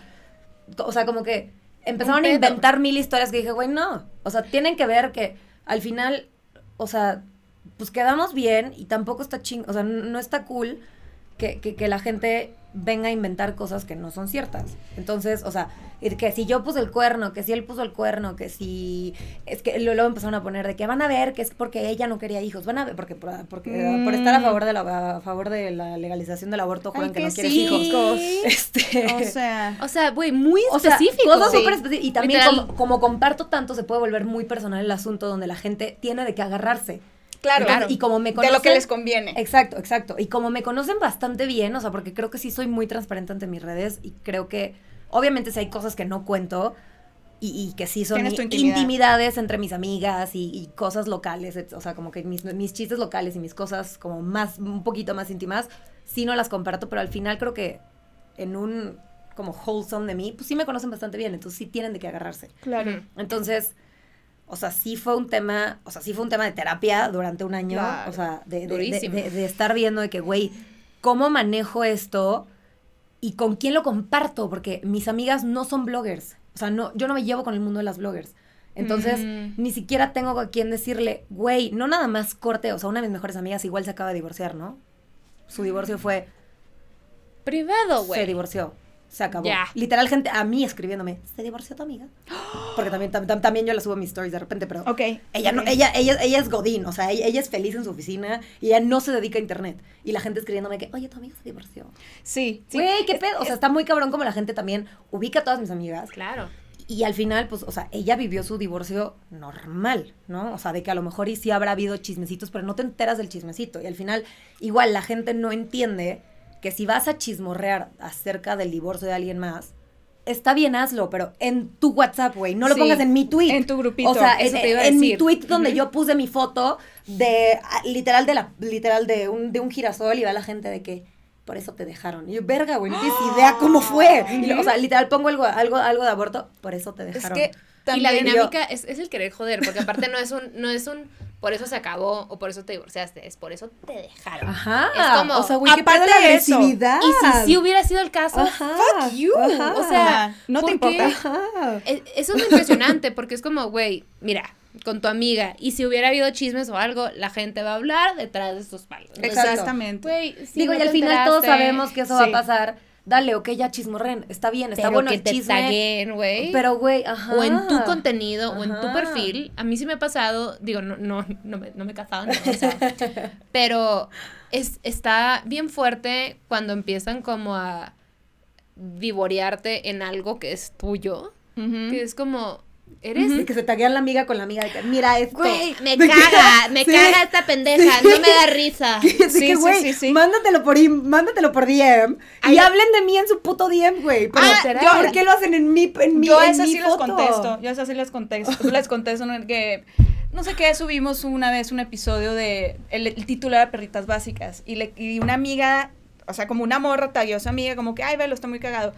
o sea, como que empezaron a inventar mil historias que dije, güey, no. O sea, tienen que ver que al final, o sea, pues quedamos bien y tampoco está ching, o sea, no está cool que, que, que la gente venga a inventar cosas que no son ciertas. Entonces, o sea, que si yo puse el cuerno, que si él puso el cuerno, que si... Es que lo- luego empezaron a poner de que van a ver que es porque ella no quería hijos, van a ver, porque, por- porque Mm. por estar a favor, de la, a favor de la legalización del aborto, Ay, que no qué quieres sí. hijos. Este... O sea, O sea, güey, muy O sea, específico. cosas Sí. Y también como, como comparto tanto, se puede volver muy personal el asunto donde la gente tiene de qué agarrarse. Claro. Claro. Y como me De conocen... lo que les conviene. Exacto, exacto. Y como me conocen bastante bien, o sea, porque creo que sí soy muy transparente ante mis redes y creo que, obviamente, si hay cosas que no cuento y, y que sí son intimidad. intimidades entre mis amigas y, y cosas locales, o sea, como que mis, mis chistes locales y mis cosas como más, un poquito más íntimas, sí no las comparto, pero al final creo que en un como wholesome de mí, pues sí me conocen bastante bien, entonces sí tienen de qué agarrarse. Claro. Entonces, o sea, sí fue un tema, o sea, sí fue un tema de terapia durante un año, Claro. o sea, de, de- de, Durísimo. de- de estar viendo de que, güey, ¿cómo manejo esto y con quién lo comparto? Porque mis amigas no son bloggers, o sea, no, yo no me llevo con el mundo de las bloggers. Entonces, Mm. ni siquiera tengo a quien decirle, güey, no nada más corte, o sea, una de mis mejores amigas igual se acaba de divorciar, ¿no? Su divorcio fue, Privado, se güey. divorció. Se acabó. Ya. Literal, gente a mí escribiéndome, ¿se divorció tu amiga? Porque también, tam- tam- también yo la subo a mis stories de repente, pero Ok. ella no, ella, ella, ella es Godín, o sea, ella, ella es feliz en su oficina y ella no se dedica a internet. Y la gente escribiéndome que, oye, tu amiga se divorció. Sí, sí. Güey, qué pedo. O sea, está muy cabrón como la gente también ubica a todas mis amigas. Claro. Y al final, pues, o sea, ella vivió su divorcio normal, ¿no? O sea, de que a lo mejor y sí habrá habido chismecitos, pero no te enteras del chismecito. Y al final, igual la gente no entiende que si vas a chismorrear acerca del divorcio de alguien más, está bien hazlo, pero en tu WhatsApp, güey. No lo Sí, pongas en mi tweet. en tu grupito, O sea, eso en, te iba a en mi tweet donde yo puse mi foto de, ah, literal, de la, literal, de un, de un girasol y va la gente de que, por eso te dejaron. Y yo, verga, güey, no tienes idea cómo fue. Y lo- o sea, literal, pongo algo, algo, algo de aborto, por eso te Es dejaron. que y la también- dinámica es, es el querer joder, porque aparte no es un, no es un por eso se acabó o por eso te divorciaste, es por eso te dejaron. Ajá. Es como, o sea, güey, qué la agresividad. Y si sí hubiera sido el caso, Ajá, fuck you. ajá. O sea, No te importa. Ajá. E- Eso es impresionante porque es como, güey, mira, con tu amiga, y si hubiera habido chismes o algo, la gente va a hablar detrás de sus palos. Exactamente. Güey, si Digo, no y al final todos sabemos que eso va a pasar. Dale, ok, ya chismorren. Está bien, está pero bueno que el te chisme. güey. Pero, güey, ajá. o en tu contenido o en tu perfil. A mí sí me ha pasado, digo, no, no, no, me, no me he casado, no, o sea, pero es, está bien fuerte cuando empiezan como a divorearte en algo que es tuyo, que es como, eres... De que se taguean la amiga con la amiga de que, mira esto. Güey, me que- caga, me Sí. caga esta pendeja, no me da risa. Que, Sí, sí, güey, sí, sí. Mándatelo por, im- mándatelo por DM Ay, y ya- hablen de mí en su puto DM, güey. Pero, Ah, ¿por yo- qué lo hacen en mi, en mi, yo a en esas mi sí les foto? contesto, yo a esas sí les contesto, les contesto ¿no? que no sé qué, subimos una vez un episodio de, el, el título era Perritas Básicas, y, le, y una amiga, o sea, como una morra tagueó a su amiga, como que, ay, velo, está muy cagado.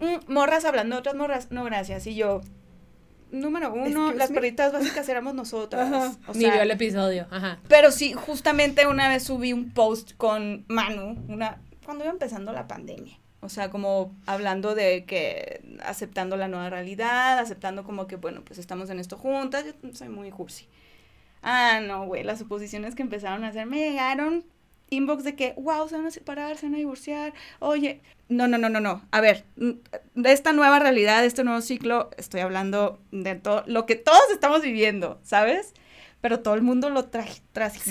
Mm, morras hablando de otras morras, no, gracias, y yo... Número uno, Excuse las me. perritas básicas éramos nosotras. Ajá. O Ni sea, vio el episodio. Ajá. pero sí, justamente una vez subí un post con Manu, una, cuando iba empezando la pandemia. O sea, como hablando de que aceptando la nueva realidad, aceptando como que, bueno, pues estamos en esto juntas. Yo soy muy cursi. Ah, no, güey, las suposiciones que empezaron a hacer me llegaron inbox de que, wow, se van a separar, se van a divorciar. Oye, no, no, no, no, no. A ver, de esta nueva realidad, de este nuevo ciclo, estoy hablando de todo lo que todos estamos viviendo, ¿sabes? Pero todo el mundo lo trae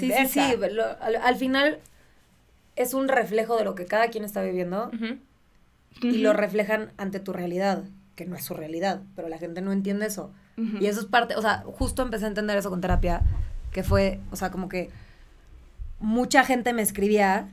Sí, sí, sí. lo- al, al final es un reflejo de lo que cada quien está viviendo y lo reflejan ante tu realidad, que no es su realidad, pero la gente no entiende eso. Y eso es parte, o sea, justo empecé a entender eso con terapia, que fue, o sea, como que mucha gente me escribía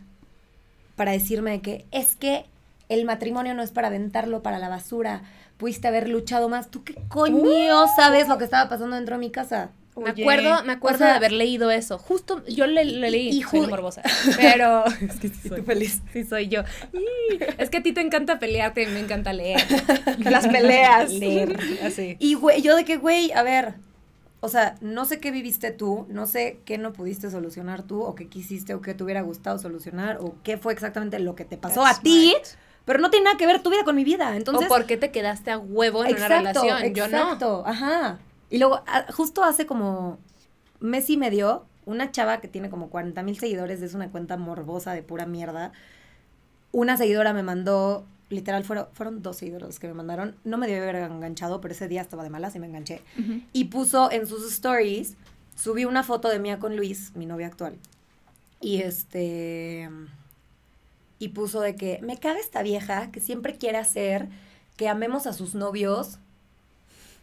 para decirme que es que el matrimonio no es para aventarlo para la basura, pudiste haber luchado más. ¿Tú qué coño sabes lo que estaba pasando dentro de mi casa? Me Oye, acuerdo, me acuerdo o sea- de haber leído eso. Justo, yo le, le leí, Y soy morbosa. Pero es que sí soy, tú feliz. sí soy yo. Y Es que a ti te encanta pelearte y me encanta leer. Las peleas. leer, así. Y güey, yo de que, güey, a ver, o sea, no sé qué viviste tú, no sé qué no pudiste solucionar tú, o qué quisiste, o qué te hubiera gustado solucionar, o qué fue exactamente lo que te pasó That's a ti, pero no tiene nada que ver tu vida con mi vida. Entonces, o por qué te quedaste a huevo en una relación. Yo no. exacto, ajá. Y luego, a- justo hace como mes y medio, una chava que tiene como 40 mil seguidores, es una cuenta morbosa de pura mierda. Una seguidora me mandó, literal, fueron, fueron dos seguidores los que me mandaron. No me debe haber enganchado, pero ese día estaba de malas y me enganché. Y puso en sus stories, subí una foto de mía con Luis, mi novio actual. Y este. Y puso de que me caga esta vieja que siempre quiere hacer que amemos a sus novios.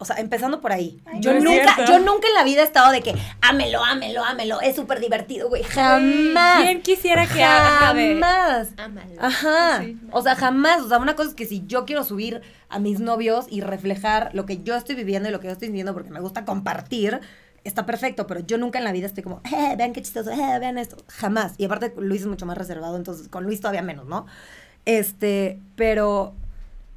O sea, empezando por ahí. Ay, yo no nunca, yo nunca en la vida he estado de que ámelo, ámelo, ámelo. Es súper divertido, güey. Jamás. ¿Quién quisiera que haga de- Jamás. Ámalo. Ajá. Sí. O sea, jamás. O sea, una cosa es que si yo quiero subir a mis novios y reflejar lo que yo estoy viviendo y lo que yo estoy viviendo porque me gusta compartir, está perfecto. Pero yo nunca en la vida estoy como, eh, vean qué chistoso, eh, vean esto. Jamás. Y aparte, Luis es mucho más reservado, entonces con Luis todavía menos, ¿no? Este, pero.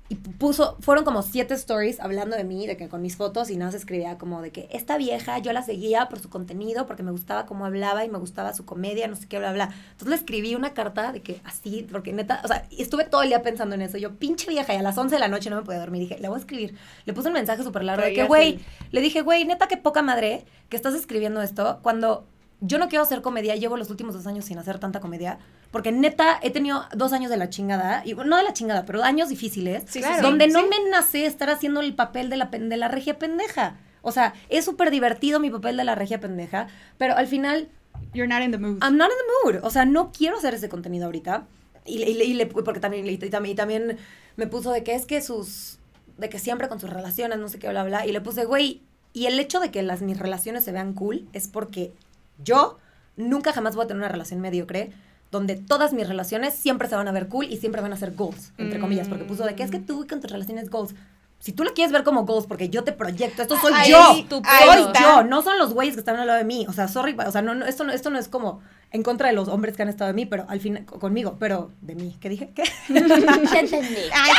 Y puso, fueron como siete stories hablando de mí, de que con mis fotos, y nada se escribía como de que esta vieja yo la seguía por su contenido, porque me gustaba cómo hablaba y me gustaba su comedia, no sé qué, bla, bla. Entonces le escribí una carta de que así, porque neta, o sea, estuve todo el día pensando en eso. Yo, pinche vieja, y a las 11 de la noche no me podía dormir. Dije, le voy a escribir. Le puse un mensaje súper largo de que, güey, le dije, güey, neta, qué poca madre que estás escribiendo esto cuando yo no quiero hacer comedia, llevo los últimos dos años sin hacer tanta comedia, porque neta he tenido dos años de la chingada, y no de la chingada, pero años difíciles, Sí, Claro. donde no me nace estar haciendo el papel de la, de la regia pendeja. O sea, es súper divertido mi papel de la regia pendeja, pero al final You're not in the mood. I'm not in the mood. O sea, no quiero hacer ese contenido ahorita. Y, le- y y le- porque también, y también, y también me puso de que es que sus, de que siempre con sus relaciones, no sé qué, bla, bla. Y le puse, güey, y el hecho de que las, mis relaciones se vean cool es porque yo nunca jamás voy a tener una relación mediocre donde todas mis relaciones siempre se van a ver cool y siempre van a ser goals, entre comillas, porque puso de que es que tú con tus relaciones goals. Si tú la quieres ver como goals porque yo te proyecto, esto soy Ahí yo, tu soy yo, no son los güeyes que están al lado de mí. O sea, sorry, o sea, no, no, esto, no, esto no es como en contra de los hombres que han estado de mí, pero al fin, co- conmigo, pero de mí. ¿Qué dije? ¿Qué? Entendí. Ay,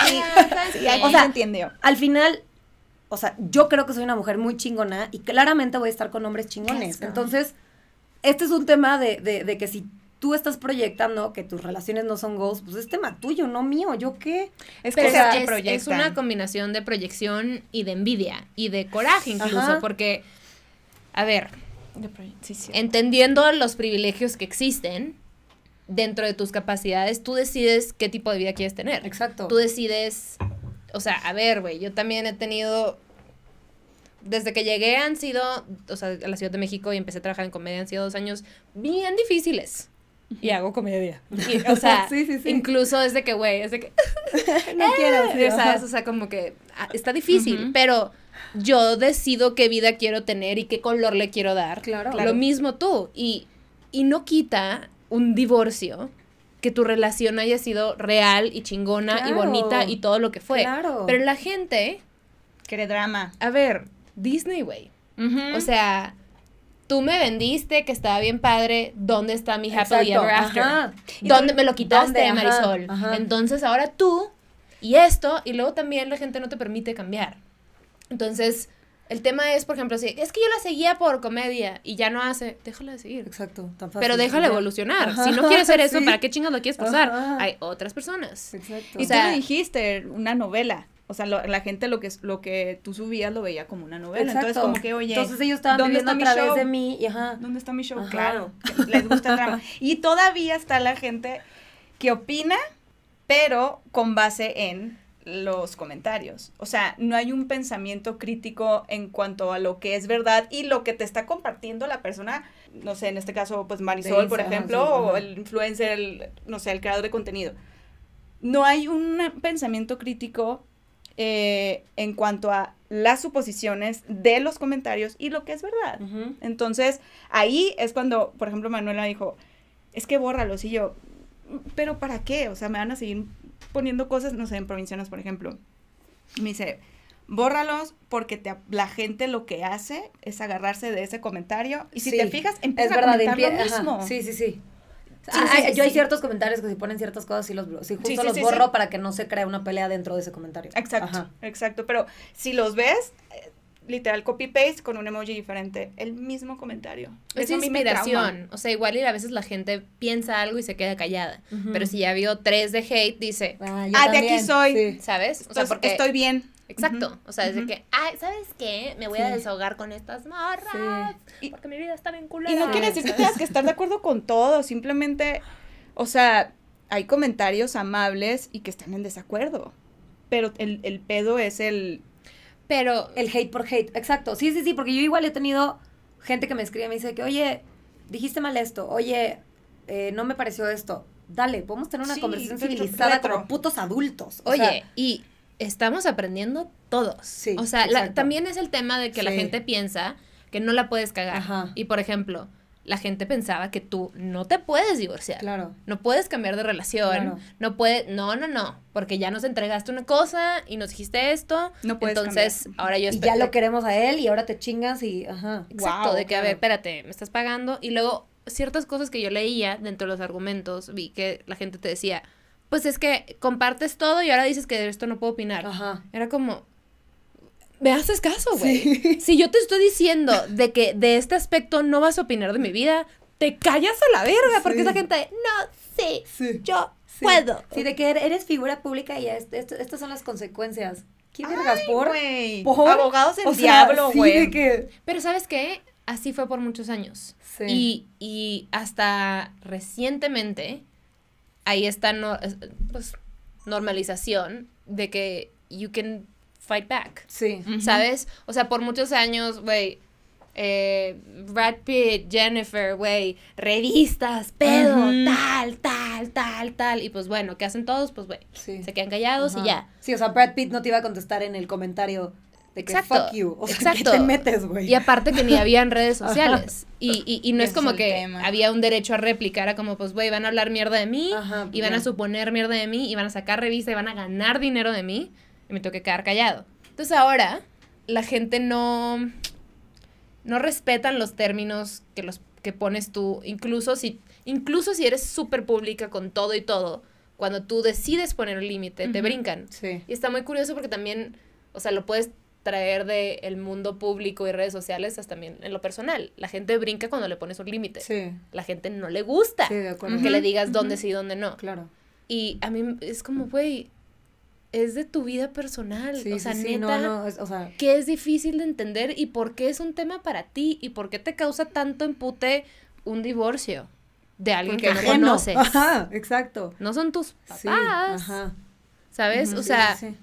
sí. Sí, ahí O sea, se entendió. al final, o sea, yo creo que soy una mujer muy chingona y claramente voy a estar con hombres chingones. Entonces, este es un tema de, de, de que si tú estás proyectando que tus relaciones no son goals, pues es tema tuyo, no mío. ¿Yo qué? Es Pero que es, una combinación de proyección y de envidia y de coraje incluso, Ajá. porque, a ver, Sí, sí. entendiendo los privilegios que existen dentro de tus capacidades, tú decides qué tipo de vida quieres tener. Exacto. Tú decides, o sea, a ver, güey, yo también he tenido, desde que llegué han sido, o sea, a la Ciudad de México y empecé a trabajar en comedia, han sido dos años bien difíciles. Y hago comedia. Y, o sea, Sí, sí, sí. incluso desde que, güey, es de que, no quiero. sí, o sea, ajá. o sea, como que ah, está difícil, pero yo decido qué vida quiero tener y qué color le quiero dar. Claro. Lo Claro. mismo tú. Y, y no quita un divorcio que tu relación haya sido real y chingona y bonita y todo lo que fue. Claro. Pero la gente, Quiere drama. a ver, Disney, güey. O sea, tú me vendiste que estaba bien padre, ¿dónde está mi happily ever after? ajá. ¿Dónde tú- me lo quitaste, Marisol? ajá. Entonces ahora tú y esto, y luego también la gente no te permite cambiar. Entonces, el tema es, por ejemplo, si es que yo la seguía por comedia y ya no hace, déjala de seguir. Exacto, tan fácil. Pero déjala evolucionar. Ajá, Si no quieres hacer eso, sí. ¿para qué chingas lo quieres pasar? Ajá. Hay otras personas. Exacto. Y O sea- tú lo dijiste, una novela. O sea, lo- la gente lo que, lo que tú subías lo veía como una novela. Entonces, como que, oye, Entonces ellos estaban ¿dónde viviendo a está mi través show? de mí y ajá. ¿Dónde está mi show? Ajá. Claro, les gusta el drama. Y todavía está la gente que opina, pero con base en los comentarios. O sea, no hay un pensamiento crítico en cuanto a lo que es verdad y lo que te está compartiendo la persona, no sé, en este caso, pues Marisol, por ejemplo, ajá, sí, o ajá. el influencer, el, no sé, el creador de contenido. No hay un pensamiento crítico eh, en cuanto a las suposiciones de los comentarios y lo que es verdad. Entonces, ahí es cuando, por ejemplo, Manuela dijo, es que bórralos. Y yo, ¿pero para qué? O sea, me van a seguir poniendo cosas, no sé, en provincianas, por ejemplo. Me dice, bórralos porque te, la gente lo que hace es agarrarse de ese comentario. Y si Sí, te fijas, Es empieza a verdad, comentar lo ajá, mismo. Sí, sí, sí. Sí, Ah, sí, yo hay sí. ciertos comentarios que si ponen ciertas cosas, sí, los, sí justo Sí, sí, los sí, borro sí. para que no se cree una pelea dentro de ese comentario. Exacto, Ajá. exacto. Pero si los ves, eh, literal copy-paste con un emoji diferente, el mismo comentario. Es Eso a mí me trauma. inspiración. O sea, igual y a veces la gente piensa algo y se queda callada. Pero si ya vio tres de hate, dice, Ah, yo Ah, de aquí soy. sí. ¿sabes? O sea, porque... estoy bien. Exacto. O sea, desde que, ay, ¿sabes qué? Me voy a Sí. desahogar con estas morras. Y- Porque mi vida está bien culera. Y no quiere decir que tengas que estar de acuerdo con todo, simplemente, o sea, hay comentarios amables y que están en desacuerdo. Pero el, el pedo es el... Pero, El hate por hate, exacto. Sí, sí, sí, porque yo igual he tenido gente que me escribe y me dice que, oye, dijiste mal esto, oye, eh, no me pareció esto. Dale, podemos tener una Sí, conversación civilizada como putos adultos. O oye, sea, y estamos aprendiendo todos. Sí, o sea, la- también es el tema de que la gente piensa que no la puedes cagar. Ajá. Y por ejemplo, la gente pensaba que tú no te puedes divorciar. claro. No puedes cambiar de relación. Claro. No puedes, no, no, no, porque ya nos entregaste una cosa y nos dijiste esto. No puedes Entonces, cambiar. ahora yo Y espero- ya lo queremos a él y ahora te chingas y, ajá. Exacto, Wow, de que, a ver, espérate, me estás pagando. Y luego, ciertas cosas que yo leía dentro de los argumentos, vi que la gente te decía, pues es que compartes todo y ahora dices que de esto no puedo opinar. Ajá. Era como, me haces caso, güey. Si yo te estoy diciendo de que de este aspecto no vas a opinar de mi vida, te callas a la verga, porque Sí. esa gente, no, sí, Sí. yo puedo. Sí, de que er- eres figura pública y es- esto- estas son las consecuencias. ¿Qué vergas por? ¿Por? Abogados del O diablo, güey. que... Pero ¿sabes qué? Así fue por muchos años. Sí. Y, y hasta recientemente, ahí está no, pues, normalización de que you can fight back. Sí. ¿Sabes? O sea, por muchos años, güey, eh, Brad Pitt, Jennifer, güey, revistas, pedo, tal, tal, tal, tal. Y pues bueno, ¿qué hacen todos? Pues, güey, Sí. se quedan callados y ya. Sí, o sea, Brad Pitt no te iba a contestar en el comentario de que Exacto, fuck you. O sea, exacto. ¿qué te metes, güey? Y aparte que ni habían redes sociales. Y, y, y no es como que tema. había un derecho a réplica. Era como, pues, güey, van a hablar mierda de mí. Ajá, y van a suponer mierda de mí. Y van a sacar revista y van a ganar dinero de mí. Y me tengo que quedar callado. Entonces ahora, la gente no. No respetan los términos que los que pones tú. Incluso si, incluso si eres súper pública con todo y todo. Cuando tú decides poner un límite, te brincan. Sí. Y está muy curioso porque también, o sea, lo puedes traer del el mundo público y redes sociales hasta también en lo personal. La gente brinca cuando le pones un límite. Sí. La gente no le gusta Sí, de acuerdo. que le digas dónde sí y dónde no. Claro. Y a mí es como, güey, es de tu vida personal. Sí, o sea, sí, sí, neta, no, no, es- o sea, que es difícil de entender y por qué es un tema para ti y por qué te causa tanto empute un divorcio de alguien que no ajeno. conoces. Ajá, exacto. No son tus papás, Sí, ajá. ¿sabes? O sea, sí, sí.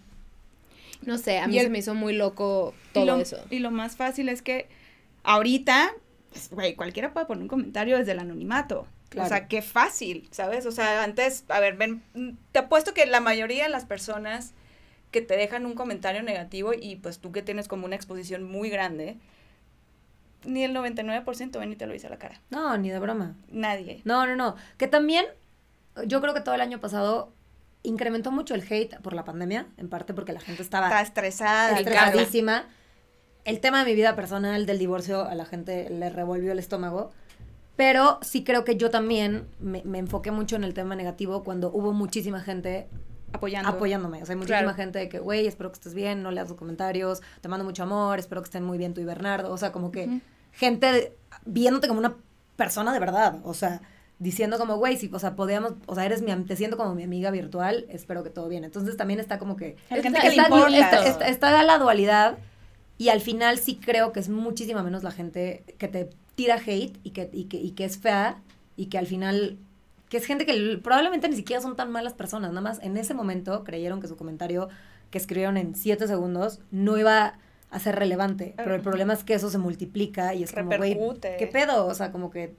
No sé, a mí Y el- se me hizo muy loco y todo lo, eso. Y lo más fácil es que ahorita, pues, güey, cualquiera puede poner un comentario desde el anonimato. Claro. O sea, qué fácil, ¿sabes? O sea, antes, a ver, ven, te apuesto que la mayoría de las personas que te dejan un comentario negativo y pues tú que tienes como una exposición muy grande, ni el 99% ven y te lo dice a la cara. No, ni de broma. Nadie. No, no, no. Que también, yo creo que todo el año pasado incrementó mucho el hate por la pandemia, en parte porque la gente estaba Está estresada. estresadísima. el tema de mi vida personal del divorcio a la gente le revolvió el estómago. Pero sí creo que yo también me, me enfoqué mucho en el tema negativo cuando hubo muchísima gente Apoyando. apoyándome. O sea, hay muchísima Claro. gente de que, güey, espero que estés bien, no leas los comentarios, te mando mucho amor, espero que estén muy bien tú y Bernardo. O sea, como que gente viéndote como una persona de verdad. O sea, diciendo como, güey, si, o sea, podíamos, o sea, eres mi, te siento como mi amiga virtual, espero que todo bien. Entonces también está como que... Hay gente Está- que le está- importa. Está, está- está la dualidad y al final sí creo que es muchísima menos la gente que te tira hate y que, y que, y que es fea y que al final que es gente que probablemente ni siquiera son tan malas personas, nada más en ese momento creyeron que su comentario que escribieron en siete segundos no iba a ser relevante, pero el problema es que eso se multiplica y es como, güey. ¿qué pedo? O sea, como que,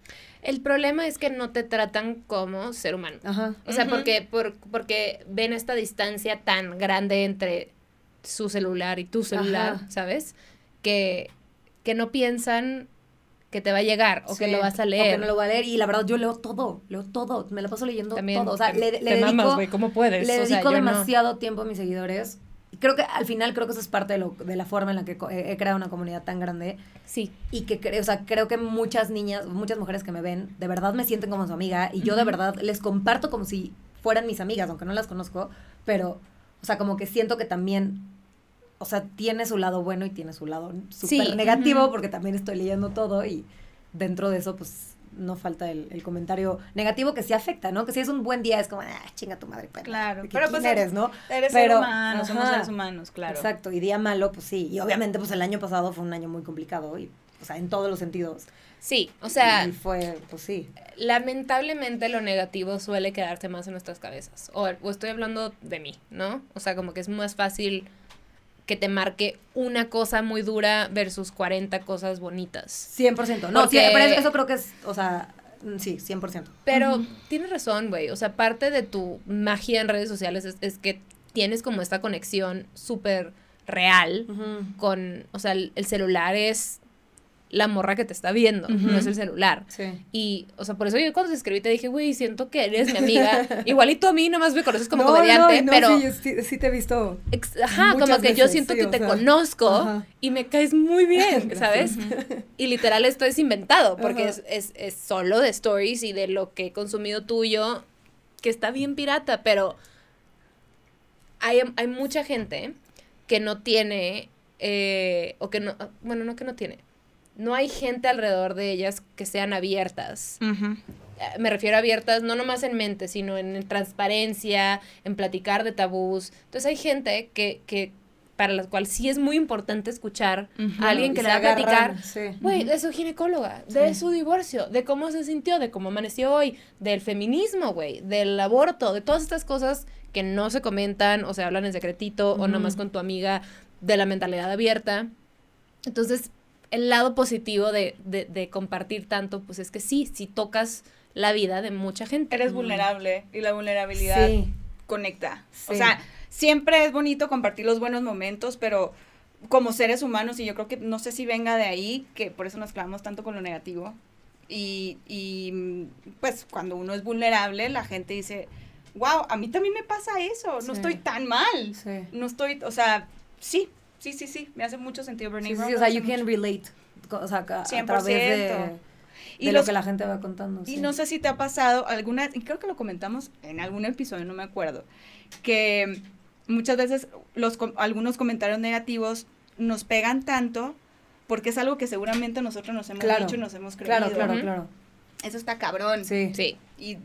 El problema es que no te tratan como ser humano. ajá. O sea, porque, por, porque ven esta distancia tan grande entre su celular y tu celular, Ajá. ¿sabes? Que, que no piensan que te va a llegar o que lo vas a O leer. que no lo voy a leer y la verdad yo leo todo, leo todo, me la paso leyendo También todo, o sea, te- le, le te dedico... mamas, güey, ¿cómo puedes? Le O sea, dedico no. demasiado tiempo a mis seguidores. Creo que al final creo que eso es parte de, lo, de la forma en la que he, he creado una comunidad tan grande. Sí. Y que creo, o sea, creo que muchas niñas, muchas mujeres que me ven, de verdad me sienten como su amiga. Y yo de verdad les comparto como si fueran mis amigas, aunque no las conozco. Pero, o sea, como que siento que también, o sea, tiene su lado bueno y tiene su lado súper Sí, negativo, porque también estoy leyendo todo y dentro de eso, pues no falta el, el comentario negativo que sí afecta, ¿no? Que si es un buen día es como, ah, chinga tu madre, perra, Claro, que pero quién pues eres, ¿no? Eres ser Pero, humano, somos seres humanos, claro. Exacto, y día malo, pues sí. Y obviamente, pues el año pasado fue un año muy complicado, y, o sea, en todos los sentidos. Sí, o sea, y fue, pues sí. lamentablemente lo negativo suele quedarse más en nuestras cabezas. O, o estoy hablando de mí, ¿no? O sea, como que es más fácil que te marque una cosa muy dura versus 40 cosas bonitas. 100%. No, Porque- sí, pero eso, eso creo que es, o sea, mm, sí, 100%. Pero tienes razón, güey. O sea, parte de tu magia en redes sociales es, es que tienes como esta conexión súper real con, o sea, el, el celular es la morra que te está viendo, no es el celular. Sí. Y, o sea, por eso yo cuando te escribí te dije, güey, siento que eres mi amiga. Igualito a mí, nomás me conoces como No, comediante, no, no, pero... Sí, sí, sí te he visto. ajá, como que yo siento que te sea, conozco ajá. y me caes muy bien. ¿sabes? Y literal esto es inventado, porque es, es, es solo de stories y de lo que he consumido tuyo, que está bien pirata, pero hay, hay mucha gente que no tiene, eh, o que no, bueno, no que no tiene, no hay gente alrededor de ellas que sean abiertas. Eh, Me refiero a abiertas no nomás en mente, sino en, en transparencia, en platicar de tabús. Entonces hay gente que, que para la cual sí es muy importante escuchar a alguien que le va a platicar, sí. güey, de su ginecóloga, de Sí. su divorcio, de cómo se sintió, de cómo amaneció hoy, del feminismo, güey, del aborto, de todas estas cosas que no se comentan o se hablan en secretito o nomás con tu amiga de la mentalidad abierta. Entonces, el lado positivo de, de, de compartir tanto, pues es que sí, sí tocas la vida de mucha gente. Eres Mm. vulnerable y la vulnerabilidad Sí. conecta. O sea, siempre es bonito compartir los buenos momentos, pero como seres humanos, y yo creo que no sé si venga de ahí, que por eso nos clavamos tanto con lo negativo. Y, y mm, pues cuando uno es vulnerable, la gente dice, wow, a mí también me pasa eso, no Sí. estoy tan mal. No estoy, o sea, sí, sí, sí, sí, me hace mucho sentido. Bernie Sí, sí, Brown sí, o sea, you can mucho- relate. O sea, a, a 100%. través de, Y de los- lo que la gente va contando. Y sí. no sé si te ha pasado alguna, y creo que lo comentamos en algún episodio, no me acuerdo, que muchas veces los com- algunos comentarios negativos nos pegan tanto porque es algo que seguramente nosotros nos hemos Claro. dicho y nos hemos creído. Claro, claro, claro. Eso está cabrón. Sí. Sí. Y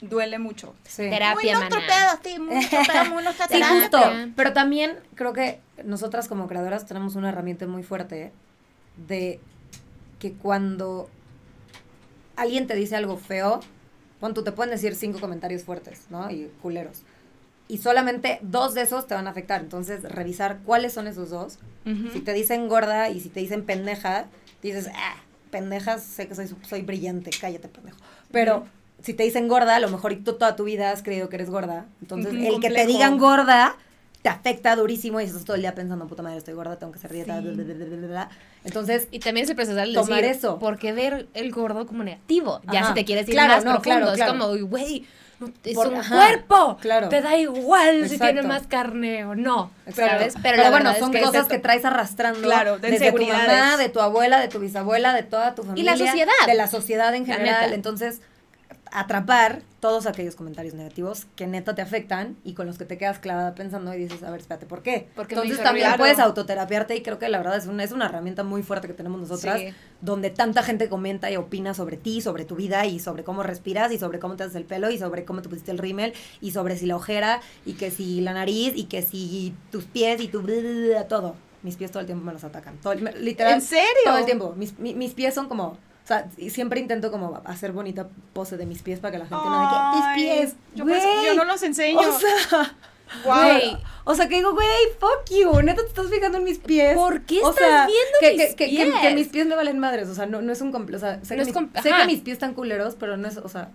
duele mucho. sí. Terapia, Muy pedo, sí, mucho pedo, muy Sí, justo. Pero también creo que nosotras como creadoras tenemos una herramienta muy fuerte de que cuando alguien te dice algo feo, pon tú te pueden decir cinco comentarios fuertes, ¿no? Y culeros. Y solamente dos de esos te van a afectar. Entonces, revisar cuáles son esos dos. Ujú. Si te dicen gorda y si te dicen pendeja, dices, ah, pendejas, sé que soy, soy brillante, cállate, pendejo. Pero si te dicen gorda, a lo mejor y tú toda tu vida has creído que eres gorda. Entonces, el que te digan gorda te afecta durísimo y estás todo el día pensando, puta madre, estoy gorda, tengo que hacer dieta, Sí. bla, bla, bla. Entonces, Y también es el de Tomar decir, eso. ¿por qué ver el gordo como negativo? Ya si te quieres ir Claro, más no, profundo, claro, es claro. como, güey, no- es Por- un ajá, claro. claro. Te da igual si tiene más carne o no. ¿Sabes? Pero, bueno, son es que cosas es- que traes arrastrando Claro, de desde tu mamá, de tu abuela, de tu bisabuela, de toda tu familia. la sociedad. De la sociedad en general. Entonces, atrapar todos aquellos comentarios negativos que neta te afectan y con los que te quedas clavada pensando y dices, a ver, espérate, ¿por qué? Porque Entonces también puedes autoterapiarte y creo que la verdad es una, es una herramienta muy fuerte que tenemos nosotras, Sí. donde tanta gente comenta y opina sobre ti, sobre tu vida y sobre cómo respiras y sobre cómo te haces el pelo y sobre cómo te pusiste el rímel y sobre si la ojera y que si la nariz y que si tus pies y tu todo. Mis pies todo el tiempo me los atacan. Todo el- literal. ¿En serio? Todo el tiempo. Mis, mi- mis pies son como... O sea, y siempre intento como hacer bonita pose de mis pies para que la gente no diga, tus Ay, pies, Yo, por eso- güey". yo no los enseño. O sea, Güey. o sea, que digo, güey, fuck you, neta te estás fijando en mis pies. ¿Por qué o estás sea, viendo que, mis que, pies? que mis pies me valen madres, o sea, no, no es un complejo, o sea, sé, No que, mis, sé que mis pies están culeros, pero no es, o sea,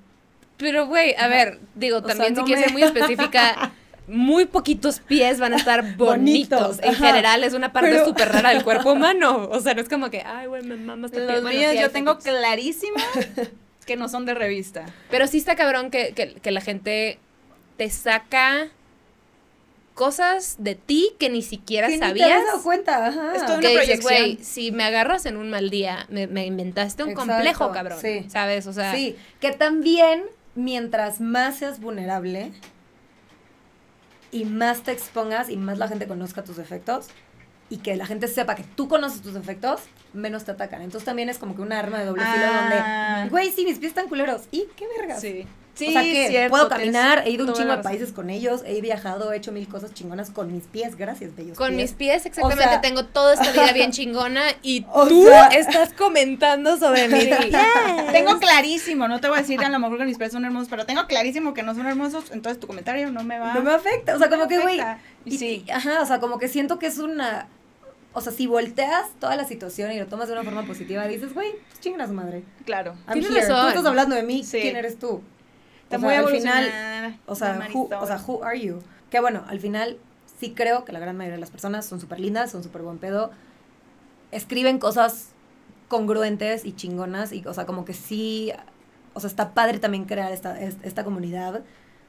Pero, güey, a ver, digo, O también sea, no si quieres ser muy específica, muy poquitos pies van a estar bonitos. Bonitos, en general es una parte Pero- súper rara del cuerpo humano. O sea, no es como que, ay, güey, me mamas. Los Bueno, míos sí hay yo tengo fetiches. clarísimo que no son de revista. Pero sí está cabrón que, que, que la gente te saca cosas de ti que ni siquiera que ni te sabías. habías dado cuenta, ajá. Esto- que una dices, proyección. güey, si me agarras en un mal día, me, me inventaste un Exacto, complejo, cabrón. sí. ¿Sabes? O sea, sí, que también mientras más seas vulnerable y más te expongas y más la gente conozca tus defectos y que la gente sepa que tú conoces tus defectos, menos te atacan. Entonces también es como que un arma de doble filo Ah. donde, güey, sí, mis pies están culeros. ¿Y qué vergas? Sí. Sí, o sea que cierto, puedo caminar, he ido un chingo de países con ellos, he viajado, he hecho mil cosas chingonas con mis pies, gracias, bellos Con pies. mis pies, exactamente, sea- tengo toda esta vida bien chingona y O tú sea- estás comentando sobre vida. Tengo clarísimo, no te voy a decir a lo mejor que mis pies son hermosos, pero tengo clarísimo que no son hermosos, entonces tu comentario no me va. No me afecta, o sea, No como que, güey, sí. y- ajá, o sea, como que siento que es una, o sea, si volteas toda la situación y lo tomas de una forma positiva, dices, güey, pues su madre. Claro. I'm Tienes here. razón. Tú estás hablando de mí, Sí. ¿quién eres tú? Está O muy sea, al final, o sea, who, o sea, who are you? Que bueno, al final sí creo que la gran mayoría de las personas son súper lindas, son súper buen pedo, escriben cosas congruentes y chingonas y, o sea, como que sí, o sea, está padre también crear esta, es- esta comunidad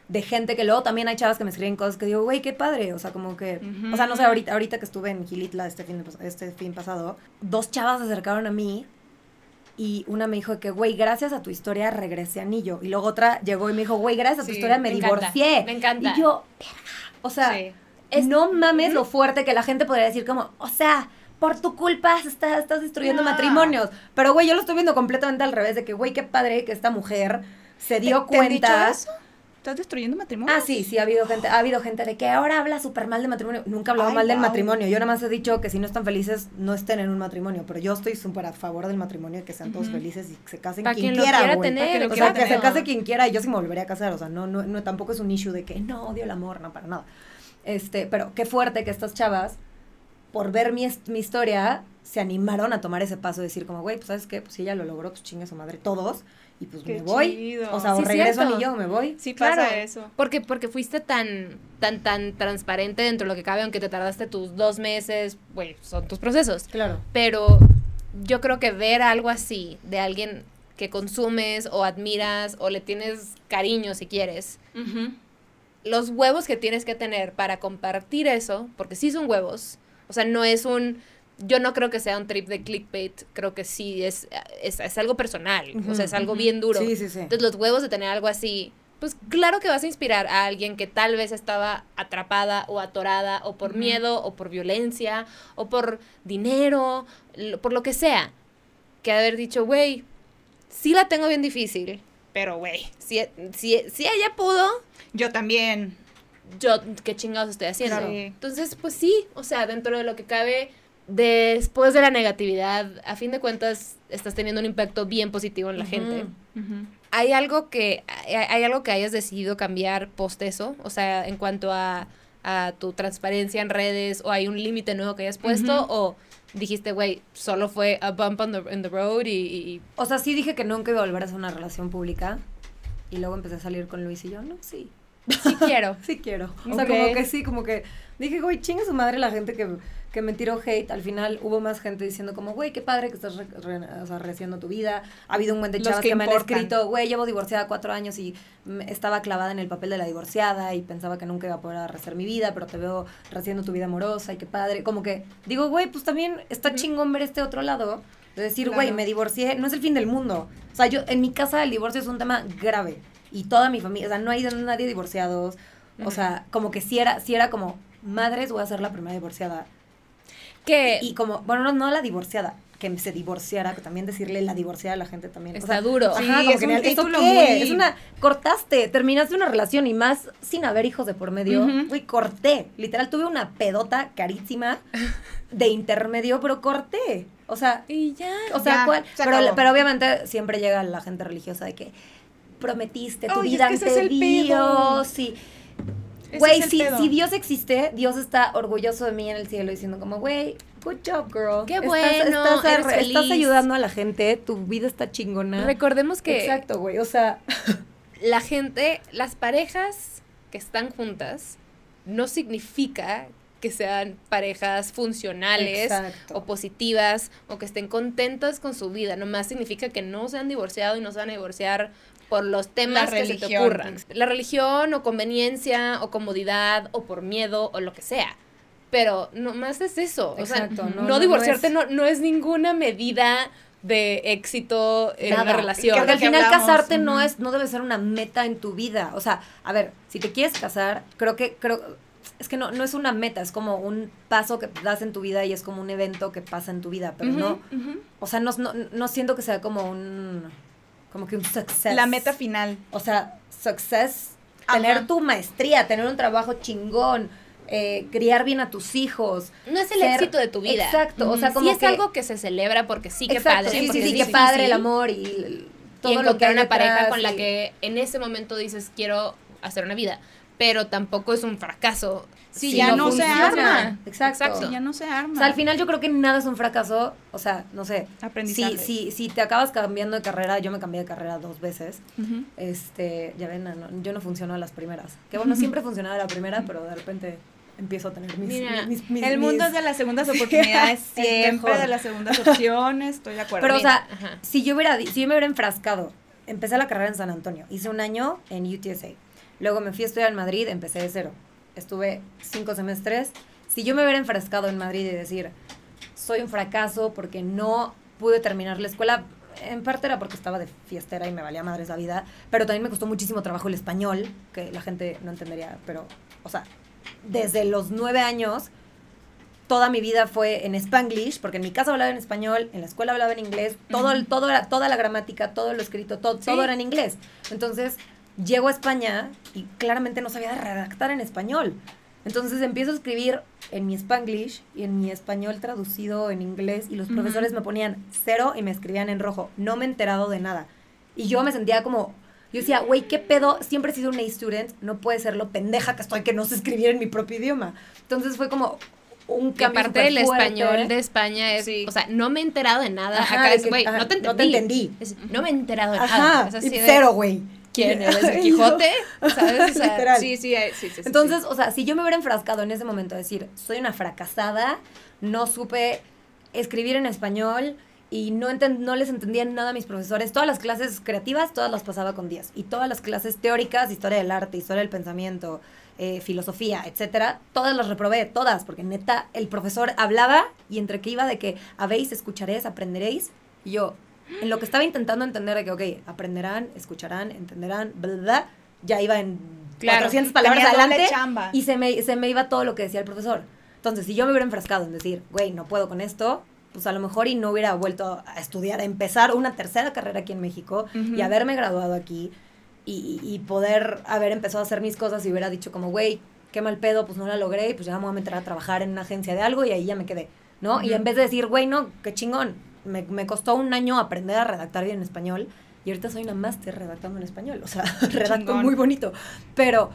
de gente que luego también hay chavas que me escriben cosas que digo, güey, qué padre, o sea, como que, o sea, no sé, ahorita, ahorita que estuve en Gilitla este fin, de este fin pasado, dos chavas se acercaron a mí y una me dijo que, güey, gracias a tu historia regresé Anillo. Y luego otra llegó y me dijo, güey, gracias a tu Sí, historia me, me encanta, divorcié. me encanta. Y yo, "Verga". o sea, Sí. es- no mames lo fuerte que la gente podría decir como, o sea, por tu culpa estás, estás destruyendo No. matrimonios. Pero, güey, yo lo estoy viendo completamente al revés, de que, güey, qué padre que esta mujer se dio ¿Te han dicho cuenta. eso? ¿Estás destruyendo matrimonio? Ah, sí, sí, ha habido gente, ha habido gente de que ahora habla súper mal del matrimonio. Nunca he hablado Ay, mal del guau. matrimonio. Yo nada más he dicho que si no están felices, no estén en un matrimonio. Pero yo estoy súper a favor del matrimonio y que sean todos Ujú. felices y que se casen quien, quien lo quiera, quiera tener, Pa' quien lo exacto. quiera, que se case quien quiera y yo sí me volvería a casar. O sea, no, no, no, tampoco es un issue de que no odio el amor, no, para nada. Este, pero qué fuerte que estas chavas, por ver mi, mi historia, se animaron a tomar ese paso de decir como, güey, pues sabes qué, pues si ella lo logró, pues chingue su madre todos. Y pues Qué me voy. chido. O sea, o Sí, regreso cierto. a Anillo o me voy. Sí pasa Claro. eso. Porque, porque fuiste tan, tan, tan transparente dentro de lo que cabe, aunque te tardaste tus dos meses, güey, son tus procesos. Claro. Pero yo creo que ver algo así de alguien que consumes o admiras o le tienes cariño si quieres, los huevos que tienes que tener para compartir eso, porque sí son huevos, o sea, no es un, yo no creo que sea un trip de clickbait, creo que sí es, es, es algo personal, o sea, es algo bien duro. Sí, sí, sí. Entonces los huevos de tener algo así, pues claro que vas a inspirar a alguien que tal vez estaba atrapada o atorada o por miedo o por violencia o por dinero, lo- por lo que sea, que haber dicho, güey, sí la tengo bien difícil, pero güey, si, si, si ella pudo, Yo también. yo qué chingados estoy haciendo. Claro. Entonces, pues sí, o sea, dentro de lo que cabe, después de la negatividad, a fin de cuentas, estás teniendo un impacto bien positivo en la gente. ¿Hay algo que hay, hay algo que hayas decidido cambiar post eso? O sea, en cuanto a, a tu transparencia en redes o hay un límite nuevo que hayas puesto o dijiste, güey, solo fue a bump on the, in the road y, y- O sea, sí dije que nunca iba a volver a hacer una relación pública. Y luego empecé a salir con Luis y yo, no, sí. sí quiero. Sí quiero. O sea, como que sí, como que dije, güey, chingue su madre la gente que, que me tiró hate. Al final hubo más gente diciendo como, güey, qué padre que estás re, re- o sea, rehaciendo tu vida. Ha habido un buen de chavas que que, me han escrito, güey, llevo divorciada cuatro años y estaba clavada en el papel de la divorciada y pensaba que nunca iba a poder rehacer mi vida, pero te veo rehaciendo tu vida amorosa y qué padre. Como que digo, güey, pues también está chingón ver este otro lado. De decir, güey, Claro. me divorcié, no es el fin del mundo. O sea, yo, en mi casa el divorcio es un tema grave. Y toda mi familia, o sea, no hay nadie divorciados. O sea, como que si era, si era como, madres, voy a ser la primera divorciada. Que Y como, bueno, no, no la divorciada, que se divorciara, que también decirle la divorciada a la gente también. o está sea, duro. Sí, Ajá, como es que un ¿esto título qué? muy- Es una, cortaste, terminaste una relación y más sin haber hijos de por medio. Güey, corté. Literal, tuve una pedota carísima de intermedio, pero corté. O sea, Y ya. o sea, Ya, ¿cuál? se Pero, obviamente siempre llega la gente religiosa de que prometiste tu Ay, es vida que ese ante es el pedo. Dios y... Güey, si, si Dios existe, Dios está orgulloso de mí en el cielo diciendo como, güey, good job, girl. Qué bueno, estás, eres estás ayudando a la gente, tu vida está chingona. Recordemos que Exacto, güey, o sea... la gente, las parejas que están juntas, no significa que sean parejas funcionales Exacto. o positivas o que estén contentas con su vida. Nomás significa que no se han divorciado y no se van a divorciar por los temas La que se te ocurran. La religión o conveniencia o comodidad o por miedo o lo que sea. Pero nomás es eso. Exacto, o sea, no- no, no- divorciarte no no, no es ninguna medida de éxito en Nada. una relación. Porque al final hablamos, casarte no es, no debe ser una meta en tu vida. O sea, a ver, si te quieres casar, creo que, creo, es que no, no es una meta, es como un paso que das en tu vida y es como un evento que pasa en tu vida, pero no, o sea, no, no, no siento que sea como un, como que un success. La meta final. O sea, success, Ajá. tener tu maestría, tener un trabajo chingón, eh, criar bien a tus hijos. No es el ser- éxito de tu vida. Exacto, o sea, Sí como es que- algo que se celebra porque sí, que Exacto, padre. sí, sí, sí, es qué padre el amor y el- todo y lo que encontrar hay una pareja con la que en ese momento dices quiero hacer una vida, pero tampoco es un fracaso. Sí, si ya no se arma. Exacto. Exacto. Si ya no se arma. O sea, al final yo creo que nada es un fracaso, o sea, no sé. Aprendizaje. Si, si, si te acabas cambiando de carrera, yo me cambié de carrera dos veces. Este, ya ven, no, yo no funciono a las primeras. Que bueno, siempre funcionaba a la primera, pero de repente empiezo a tener mis... Mira, mis- mis- El mundo mis- es de las segundas oportunidades, Es siempre mejor. de las segundas opciones, estoy de acuerdo. Pero, o sea, Ajá. si yo, hubiera, si yo me hubiera enfrascado, empecé la carrera en San Antonio, hice un año en UTSA, luego me fui a estudiar en Madrid, empecé de cero, estuve cinco semestres. Si yo me hubiera enfrascado en Madrid y decir, soy un fracaso porque no pude terminar la escuela, en parte era porque estaba de fiestera y me valía madres la vida, pero también me costó muchísimo trabajo el español, que la gente no entendería, pero, o sea, desde los nueve años toda mi vida fue en Spanglish, porque en mi casa hablaba en español, en la escuela hablaba en inglés, todo, el, todo era, toda la gramática, todo lo escrito, todo, Sí. todo era en inglés. Entonces, llego a España y claramente no sabía redactar en español. Entonces empiezo a escribir en mi Spanglish y en mi español traducido en inglés y los Ujú. profesores me ponían cero y me escribían en rojo. No me he enterado de nada. Y yo me sentía como... Yo decía, güey, ¿qué pedo? Siempre he sido un A-student, no puede ser lo pendeja que estoy que no sé escribir en mi propio idioma. Entonces fue como un Que aparte del español de España es, Sí. o sea, no me he enterado de nada. Ajá, Acá es, güey, no te entendí. no te entendí. Es, no me he enterado de nada. Ajá, Es así de, cero, güey. ¿Quién eres? ¿El Quijote? ¿Sabes? O sea, Literal. Sí, sí, eh, sí, sí, sí, Entonces, o sea, si yo me hubiera enfrascado en ese momento a decir, soy una fracasada, no supe escribir en español y no les entendía nada a mis profesores, todas las clases creativas, todas las pasaba con 10. Y todas las clases teóricas, historia del arte, historia del pensamiento, eh, filosofía, etcétera, todas las reprobé, todas, porque neta, el profesor hablaba y entre que iba de que habéis, escucharéis, aprenderéis, y yo, en lo que estaba intentando entender de que, ok, aprenderán, escucharán, entenderán, bla, bla, ya iba en Claro. 400 palabras adelante chamba. y se me, se me iba todo lo que decía el profesor. Entonces, si yo me hubiera enfrascado en decir, güey, no puedo con esto, pues a lo mejor y no hubiera vuelto a estudiar, a empezar una tercera carrera aquí en México y haberme graduado aquí y, y poder haber empezado a hacer mis cosas y hubiera dicho como, güey, qué mal pedo, pues no la logré y pues ya me voy a meter a trabajar en una agencia de algo y ahí ya me quedé, ¿no? Y en vez de decir, güey, no, qué chingón, me, me costó un año aprender a redactar bien en español y ahorita soy una máster redactando en español, o sea, redacto Chingón. muy bonito, pero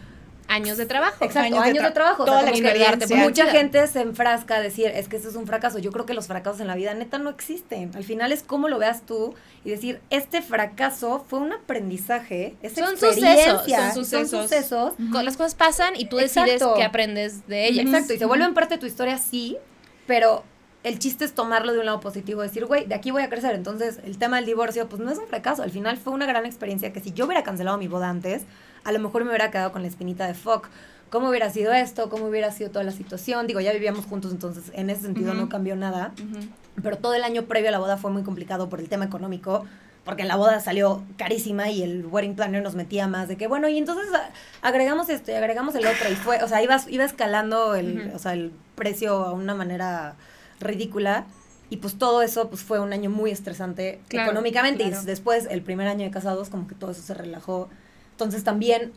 años de trabajo. Exacto, Años años, de de, tra- trabajo. o sea, toda la que experiencia. Mucha gente se enfrasca a decir, es que eso es un fracaso. Yo creo que los fracasos en la vida neta no existen. Al final es cómo lo veas tú y decir, este fracaso fue un aprendizaje, es Son sucesos, son sucesos. Las cosas pasan y tú decides Exacto. qué aprendes de ellas. Exacto, y se vuelven parte de tu historia, sí, pero el chiste es tomarlo de un lado positivo, decir, güey, de aquí voy a crecer. Entonces, el tema del divorcio, pues no es un fracaso. Al final fue una gran experiencia que si yo hubiera cancelado mi boda antes, a lo mejor me hubiera quedado con la espinita de fuck. ¿Cómo hubiera sido esto? ¿Cómo hubiera sido toda la situación? Digo, ya vivíamos juntos, entonces en ese sentido no cambió nada. Pero todo el año previo a la boda fue muy complicado por el tema económico, porque la boda salió carísima y el wedding planner nos metía más de que, bueno, y entonces a- agregamos esto y agregamos el otro y fue, o sea, iba, iba escalando el, o sea, el precio a una manera ridícula. Y pues todo eso pues fue un año muy estresante Claro, económicamente claro. y después el primer año de casados como que todo eso se relajó. Entonces también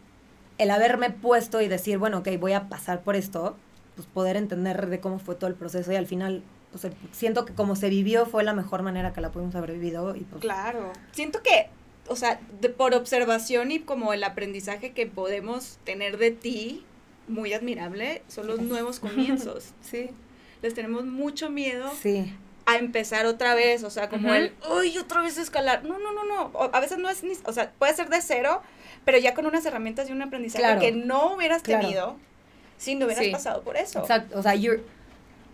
el haberme puesto y decir, bueno, ok, voy a pasar por esto, pues poder entender de cómo fue todo el proceso y al final, pues el- siento que como se vivió fue la mejor manera que la pudimos haber vivido y pues... Claro. Siento que, o sea, de- por observación y como el aprendizaje que podemos tener de ti, muy admirable, son los nuevos comienzos. Sí. Les tenemos mucho miedo Sí. a empezar otra vez, o sea, como el, uy, otra vez escalar. No, no, no, no. O- A veces no es ni, o sea, puede ser de cero, pero ya con unas herramientas y un aprendizaje Claro. que no hubieras Claro. tenido si no hubieras Sí. pasado por eso. Exacto, o sea, you're,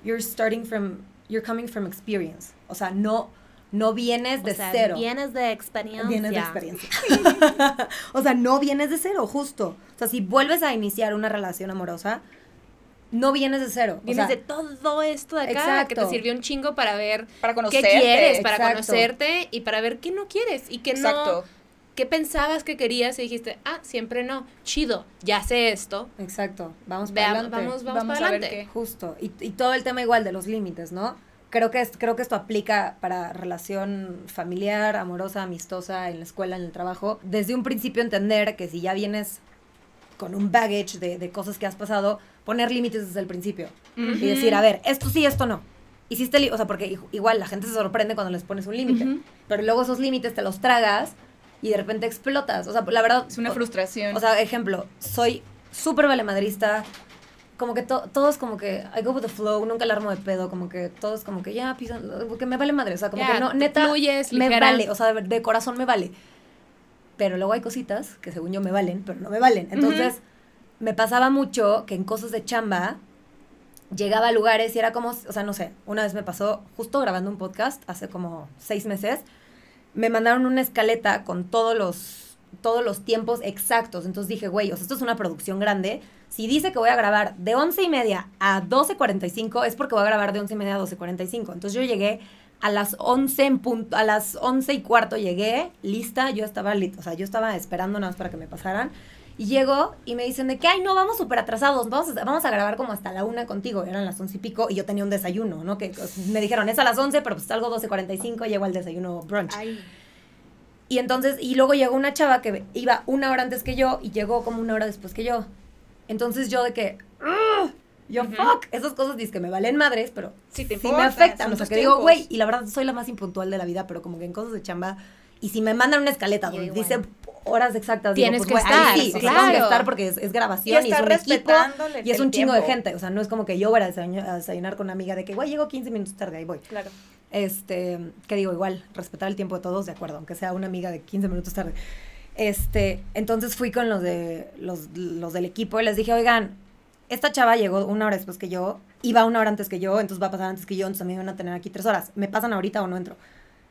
you're starting from, you're coming from experience, o sea, no, no vienes de sea, cero. Vienes de experiencia. Vienes de experiencia. o sea, no vienes de cero, justo. O sea, si vuelves a iniciar una relación amorosa, no vienes de cero. o Vienes sea, de todo esto de acá Exacto. que te sirvió un chingo para ver Para qué quieres, para exacto. conocerte y para ver qué no quieres y qué Exacto. no, qué pensabas que querías y dijiste, ah, siempre no, chido, ya sé esto, Exacto, vamos para veamos, adelante. vamos, vamos, Vamos para a ver adelante. qué. Justo. Y, y todo el tema igual de los límites, ¿no? Creo que, es, creo que esto aplica para relación familiar, amorosa, amistosa, en la escuela, en el trabajo. Desde un principio entender que si ya vienes con un baggage de, de cosas que has pasado, poner límites desde el principio. Ujú. Y decir, a ver, esto sí, esto no. Hiciste, o sea, porque igual la gente se sorprende cuando les pones un límite. Ujú. Pero luego esos límites te los tragas y de repente explotas. O sea, la verdad... Es una o- frustración. o sea, ejemplo, soy súper valemadrista. Como que to- todos como que I go with the flow, nunca la armo de pedo, como que todos como que ya pisan, porque me vale madre, o sea, como Ya, que no, neta, fluyes, me vale, o sea, de, de corazón me vale. Pero luego hay cositas que según yo me valen, pero no me valen. Entonces, me pasaba mucho que en cosas de chamba llegaba a lugares y era como, o sea, no sé, una vez me pasó justo grabando un podcast hace como seis meses, me mandaron una escaleta con todos los todos los tiempos exactos. Entonces dije, güey, o sea, esto es una producción grande. Si dice que voy a grabar de once y media a 12.45, es porque voy a grabar de once y media a 12.45. Entonces yo llegué a las 11 en punto, a las 11 y cuarto llegué, lista, yo estaba, lit- o sea, yo estaba esperando nada más para que me pasaran. Y llego y me dicen de que, ay, no, vamos súper atrasados, vamos a, vamos a grabar como hasta la una contigo. Eran las once y pico y yo tenía un desayuno, ¿no? Que pues, me dijeron, es a las 11, pero pues salgo 12.45, llego al desayuno brunch. Ay. Y entonces, y luego llegó una chava que iba una hora antes que yo y llegó como una hora después que yo. Entonces yo de que, "Ugh", yo, Ujú. fuck, esas cosas dices que me valen madres, pero Sí te sí me importa, afectan. O sea, que digo, tiempos. güey, y la verdad soy la más impuntual de la vida, pero como que en cosas de chamba, y si me mandan una escaleta donde dice horas exactas, Tienes digo, pues, que güey, ahí estar, sí, sí, o sea, tengo que claro. estar porque es, es Y grabación y, es estar un equipo y es un chingo de gente. O sea, no es como que yo voy a desayunar, a desayunar con una amiga de que, güey, llego 15 minutos tarde, ahí voy. Claro. Este, que digo, igual, respetar el tiempo de todos, de acuerdo, aunque sea una amiga de 15 minutos tarde. Este, entonces fui con los de los, los del equipo y les dije, oigan, esta chava llegó una hora después que yo, iba una hora antes que yo, entonces va a pasar antes que yo, entonces a mí me van a tener aquí tres horas. ¿Me pasan ahorita o no entro?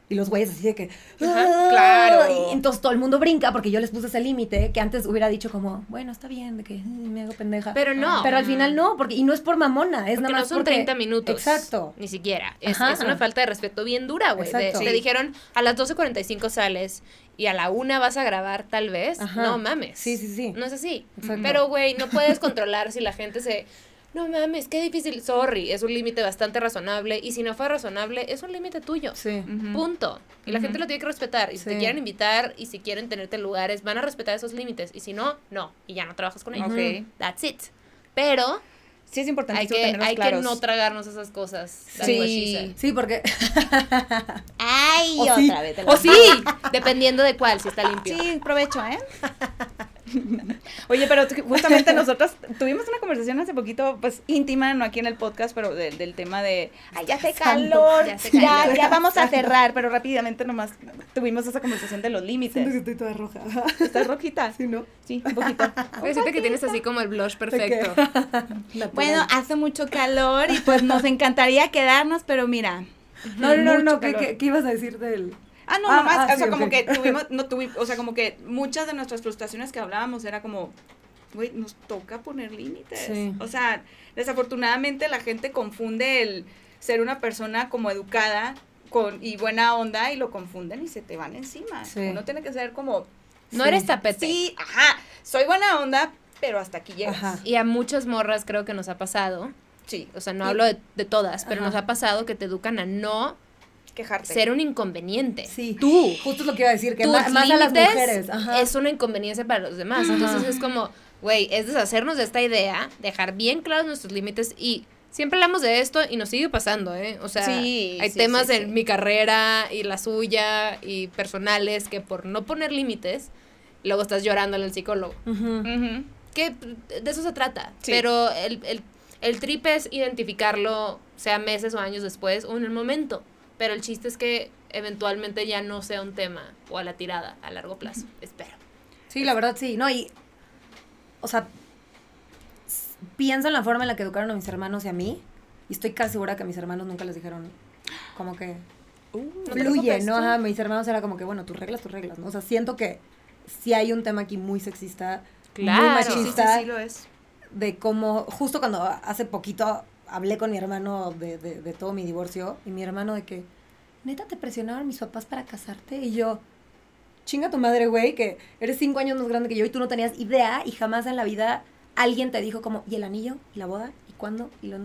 Y los güeyes así de que... Ajá, "Ah", claro. Y entonces todo el mundo brinca porque yo les puse ese límite que antes hubiera dicho como, bueno, está bien, de que "Eh, me hago pendeja. Pero no. Pero al final no, porque y no es por mamona, es Porque nada no más son porque- 30 minutos. Exacto. Ni siquiera. Es, es una falta de respeto bien dura, güey. Te Sí. dijeron, a las 12.45 sales y a la una vas a grabar tal vez. Ajá. No mames. Sí, sí, sí. No es así. Exacto. Pero, güey, no puedes controlar si la gente se... No mames, qué difícil. Sorry, es un límite bastante razonable. Y si no fue razonable, es un límite tuyo. Sí. Punto. Y la gente lo tiene que respetar. Y si te Sí. quieren invitar y si quieren tenerte en lugares, van a respetar esos límites. Y si no, no. Y ya no trabajas con ellos. Ok. That's it. Pero Sí es importante hay que, no tragarnos esas cosas. Sí. Sí, porque Ay, O sí. otra vez. te O sí, dependiendo de cuál, si está limpio. Sí, provecho, ¿eh? Oye, pero justamente nosotros tuvimos una conversación hace poquito, pues íntima, no aquí en el podcast, pero de- del tema de, ay, ya hace calor, Ya hace ya, calor. ya vamos a cerrar, pero rápidamente nomás tuvimos esa conversación de los límites. estoy toda roja. ¿Estás rojita? Sí, ¿no? Sí, un poquito. Pero siento que tienes así como el blush perfecto. Bueno, hace mucho calor y pues nos encantaría quedarnos, pero mira. no, no, no, no, ¿qué, calor. qué, qué ibas a decir del...? Ah, no, Ah, nomás, ah, o sea, sí, como que tuvimos, no tuvimos, o sea, como que muchas de nuestras frustraciones que hablábamos era como, güey, nos toca poner límites. Sí. O sea, desafortunadamente la gente confunde el ser una persona como educada con, y buena onda y lo confunden y se te van encima. Sí. Uno tiene que ser como, No Sí. eres tapete. sí, ajá, soy buena onda, pero hasta aquí llegas. Ajá. Y a muchas morras creo que nos ha pasado. Sí, O sea, no Y- hablo de, de todas, pero nos ha pasado que te educan a no quejarte. ser un inconveniente. Sí. Tú. Justo es lo que iba a decir, que tus más, más a las mujeres. Ajá. es una inconveniencia para los demás. Ajá. Entonces es como, güey, es deshacernos de esta idea, dejar bien claros nuestros límites y siempre hablamos de esto y nos sigue pasando, ¿eh? O sea, Sí, hay sí, temas sí, en mi carrera y la suya y personales que por no poner límites, luego estás llorando al psicólogo. Ujú. Ujú. Que de eso se trata. Sí. Pero el, el, el trip es identificarlo, sea meses o años después o en el momento. Pero el chiste es que eventualmente ya no sea un tema o a la tirada a largo plazo. Espero. Sí, la verdad sí. No, y. O sea. Pienso en la forma en la que educaron a mis hermanos y a mí. Y estoy casi segura que a mis hermanos nunca les dijeron. Como que. Uh, fluye, ¿no? Ajá, mis hermanos era como que, bueno, tus reglas, tus reglas, ¿no? O sea, siento que sí hay un tema aquí muy sexista. Claro. Muy Sí, sí, sí, machista. sí lo es. de cómo, justo cuando hace poquito hablé con mi hermano de, de, de todo mi divorcio, y mi hermano de que, neta, te presionaron mis papás para casarte, y yo, chinga tu madre, güey, que eres cinco años más grande que yo y tú no tenías idea, y jamás en la vida alguien te dijo como, ¿y el anillo? ¿Y la boda? ¿Y cuándo? Y, lo,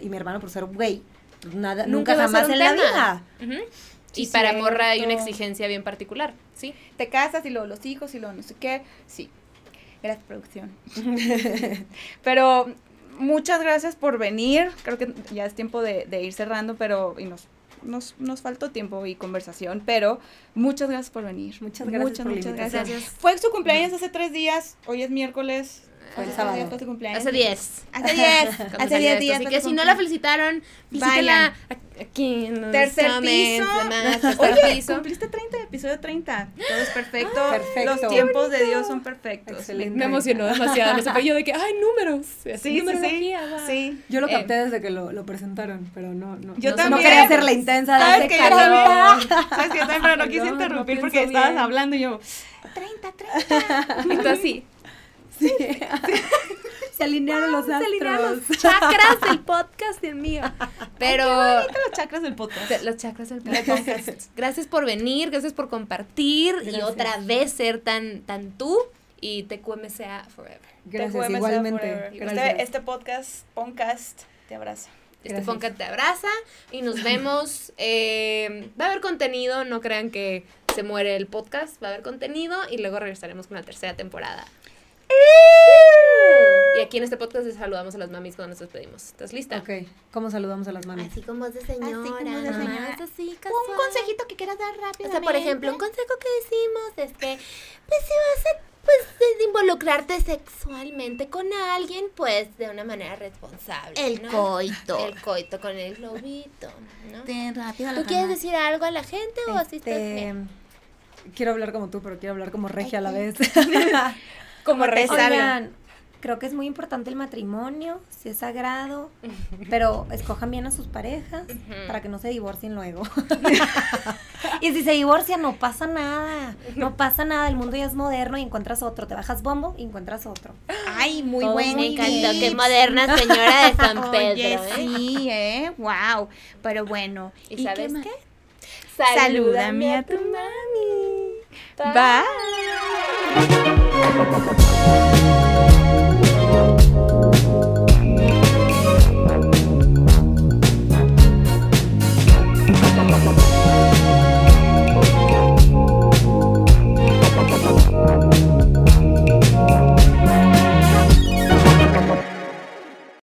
y mi hermano, por ser güey, pues nada, nunca, va a ser jamás en la tema. vida. Ujú. Sí, y para morra hay una exigencia bien particular, ¿sí? te casas y luego los hijos y luego no sé qué. Sí. Gracias, producción. pero muchas gracias por venir. Creo que ya es tiempo de, de ir cerrando, pero y nos, nos, nos faltó tiempo y conversación, pero muchas gracias por venir. Muchas gracias Muchas, por muchas invitación. gracias. Fue su cumpleaños hace tres días, hoy es miércoles. Fue el sábado. cumpleaños. Hace 10. Hace 10. cuando hace salió 10 esto. días. Así que si no la felicitaron, visítela aquí en los Tercer piso. demás, tercer Oye, piso. cumpliste 30, episodio 30. Todo es perfecto. Perfecto. Los tiempos de Dios son perfectos. Excelente. Me emocionó demasiado. Sé, fue yo de que, ay, números. Sí, sí, sí. numerología, va. Sí. Yo lo Eh, capté desde que lo, lo presentaron, pero no, no. Yo no, también. No quería ser la intensa de ¿Sabes hace que yo calor. también? ¿Sabes que yo también? Pero no quise interrumpir porque estabas hablando y yo, 30, 30. Entonces sí. Se alinearon los Se alinearon astros. los chakras del podcast y el mío. Pero los chakras del podcast. los chakras del podcast. Gracias por venir, gracias por compartir y otra vez ser tan, tan tú y TQMCA forever. Gracias, igualmente. forever. Gracias. Este, este podcast, podcast, te abraza. Este podcast te abraza y nos vemos. eh, va a haber contenido, no crean que se muere el podcast, va a haber contenido y luego regresaremos con la tercera temporada. Y aquí en este podcast les saludamos a las mamis cuando nos despedimos. ¿Estás lista? Ok, ¿cómo saludamos a las mamis? Así como voz de señora. como voz de señora. así, Un consejito que quieras dar rápido. O sea, por ejemplo, un consejo que decimos es que, pues si vas a pues, de involucrarte sexualmente con alguien, pues de una manera responsable. El ¿no? coito. El coito con el globito, ¿no? Ten rápido ¿Tú quieres decir algo a la gente o así estás Este, bien? quiero hablar como tú, pero quiero hablar como regia a la vez. Como. Oigan, creo que es muy importante el matrimonio, si es sagrado, pero escojan bien a sus parejas para que no se divorcien luego. y si se divorcian, no pasa nada, no pasa nada, el mundo ya es moderno y encuentras otro, te bajas bombo y encuentras otro. Ay, muy Todo buen Me encantó, qué moderna señora de San Pedro, Oye, ¿eh? sí, ¿eh? Wow. Pero bueno. ¿Y sabes más? qué? Salúdame a tu mami. Bye.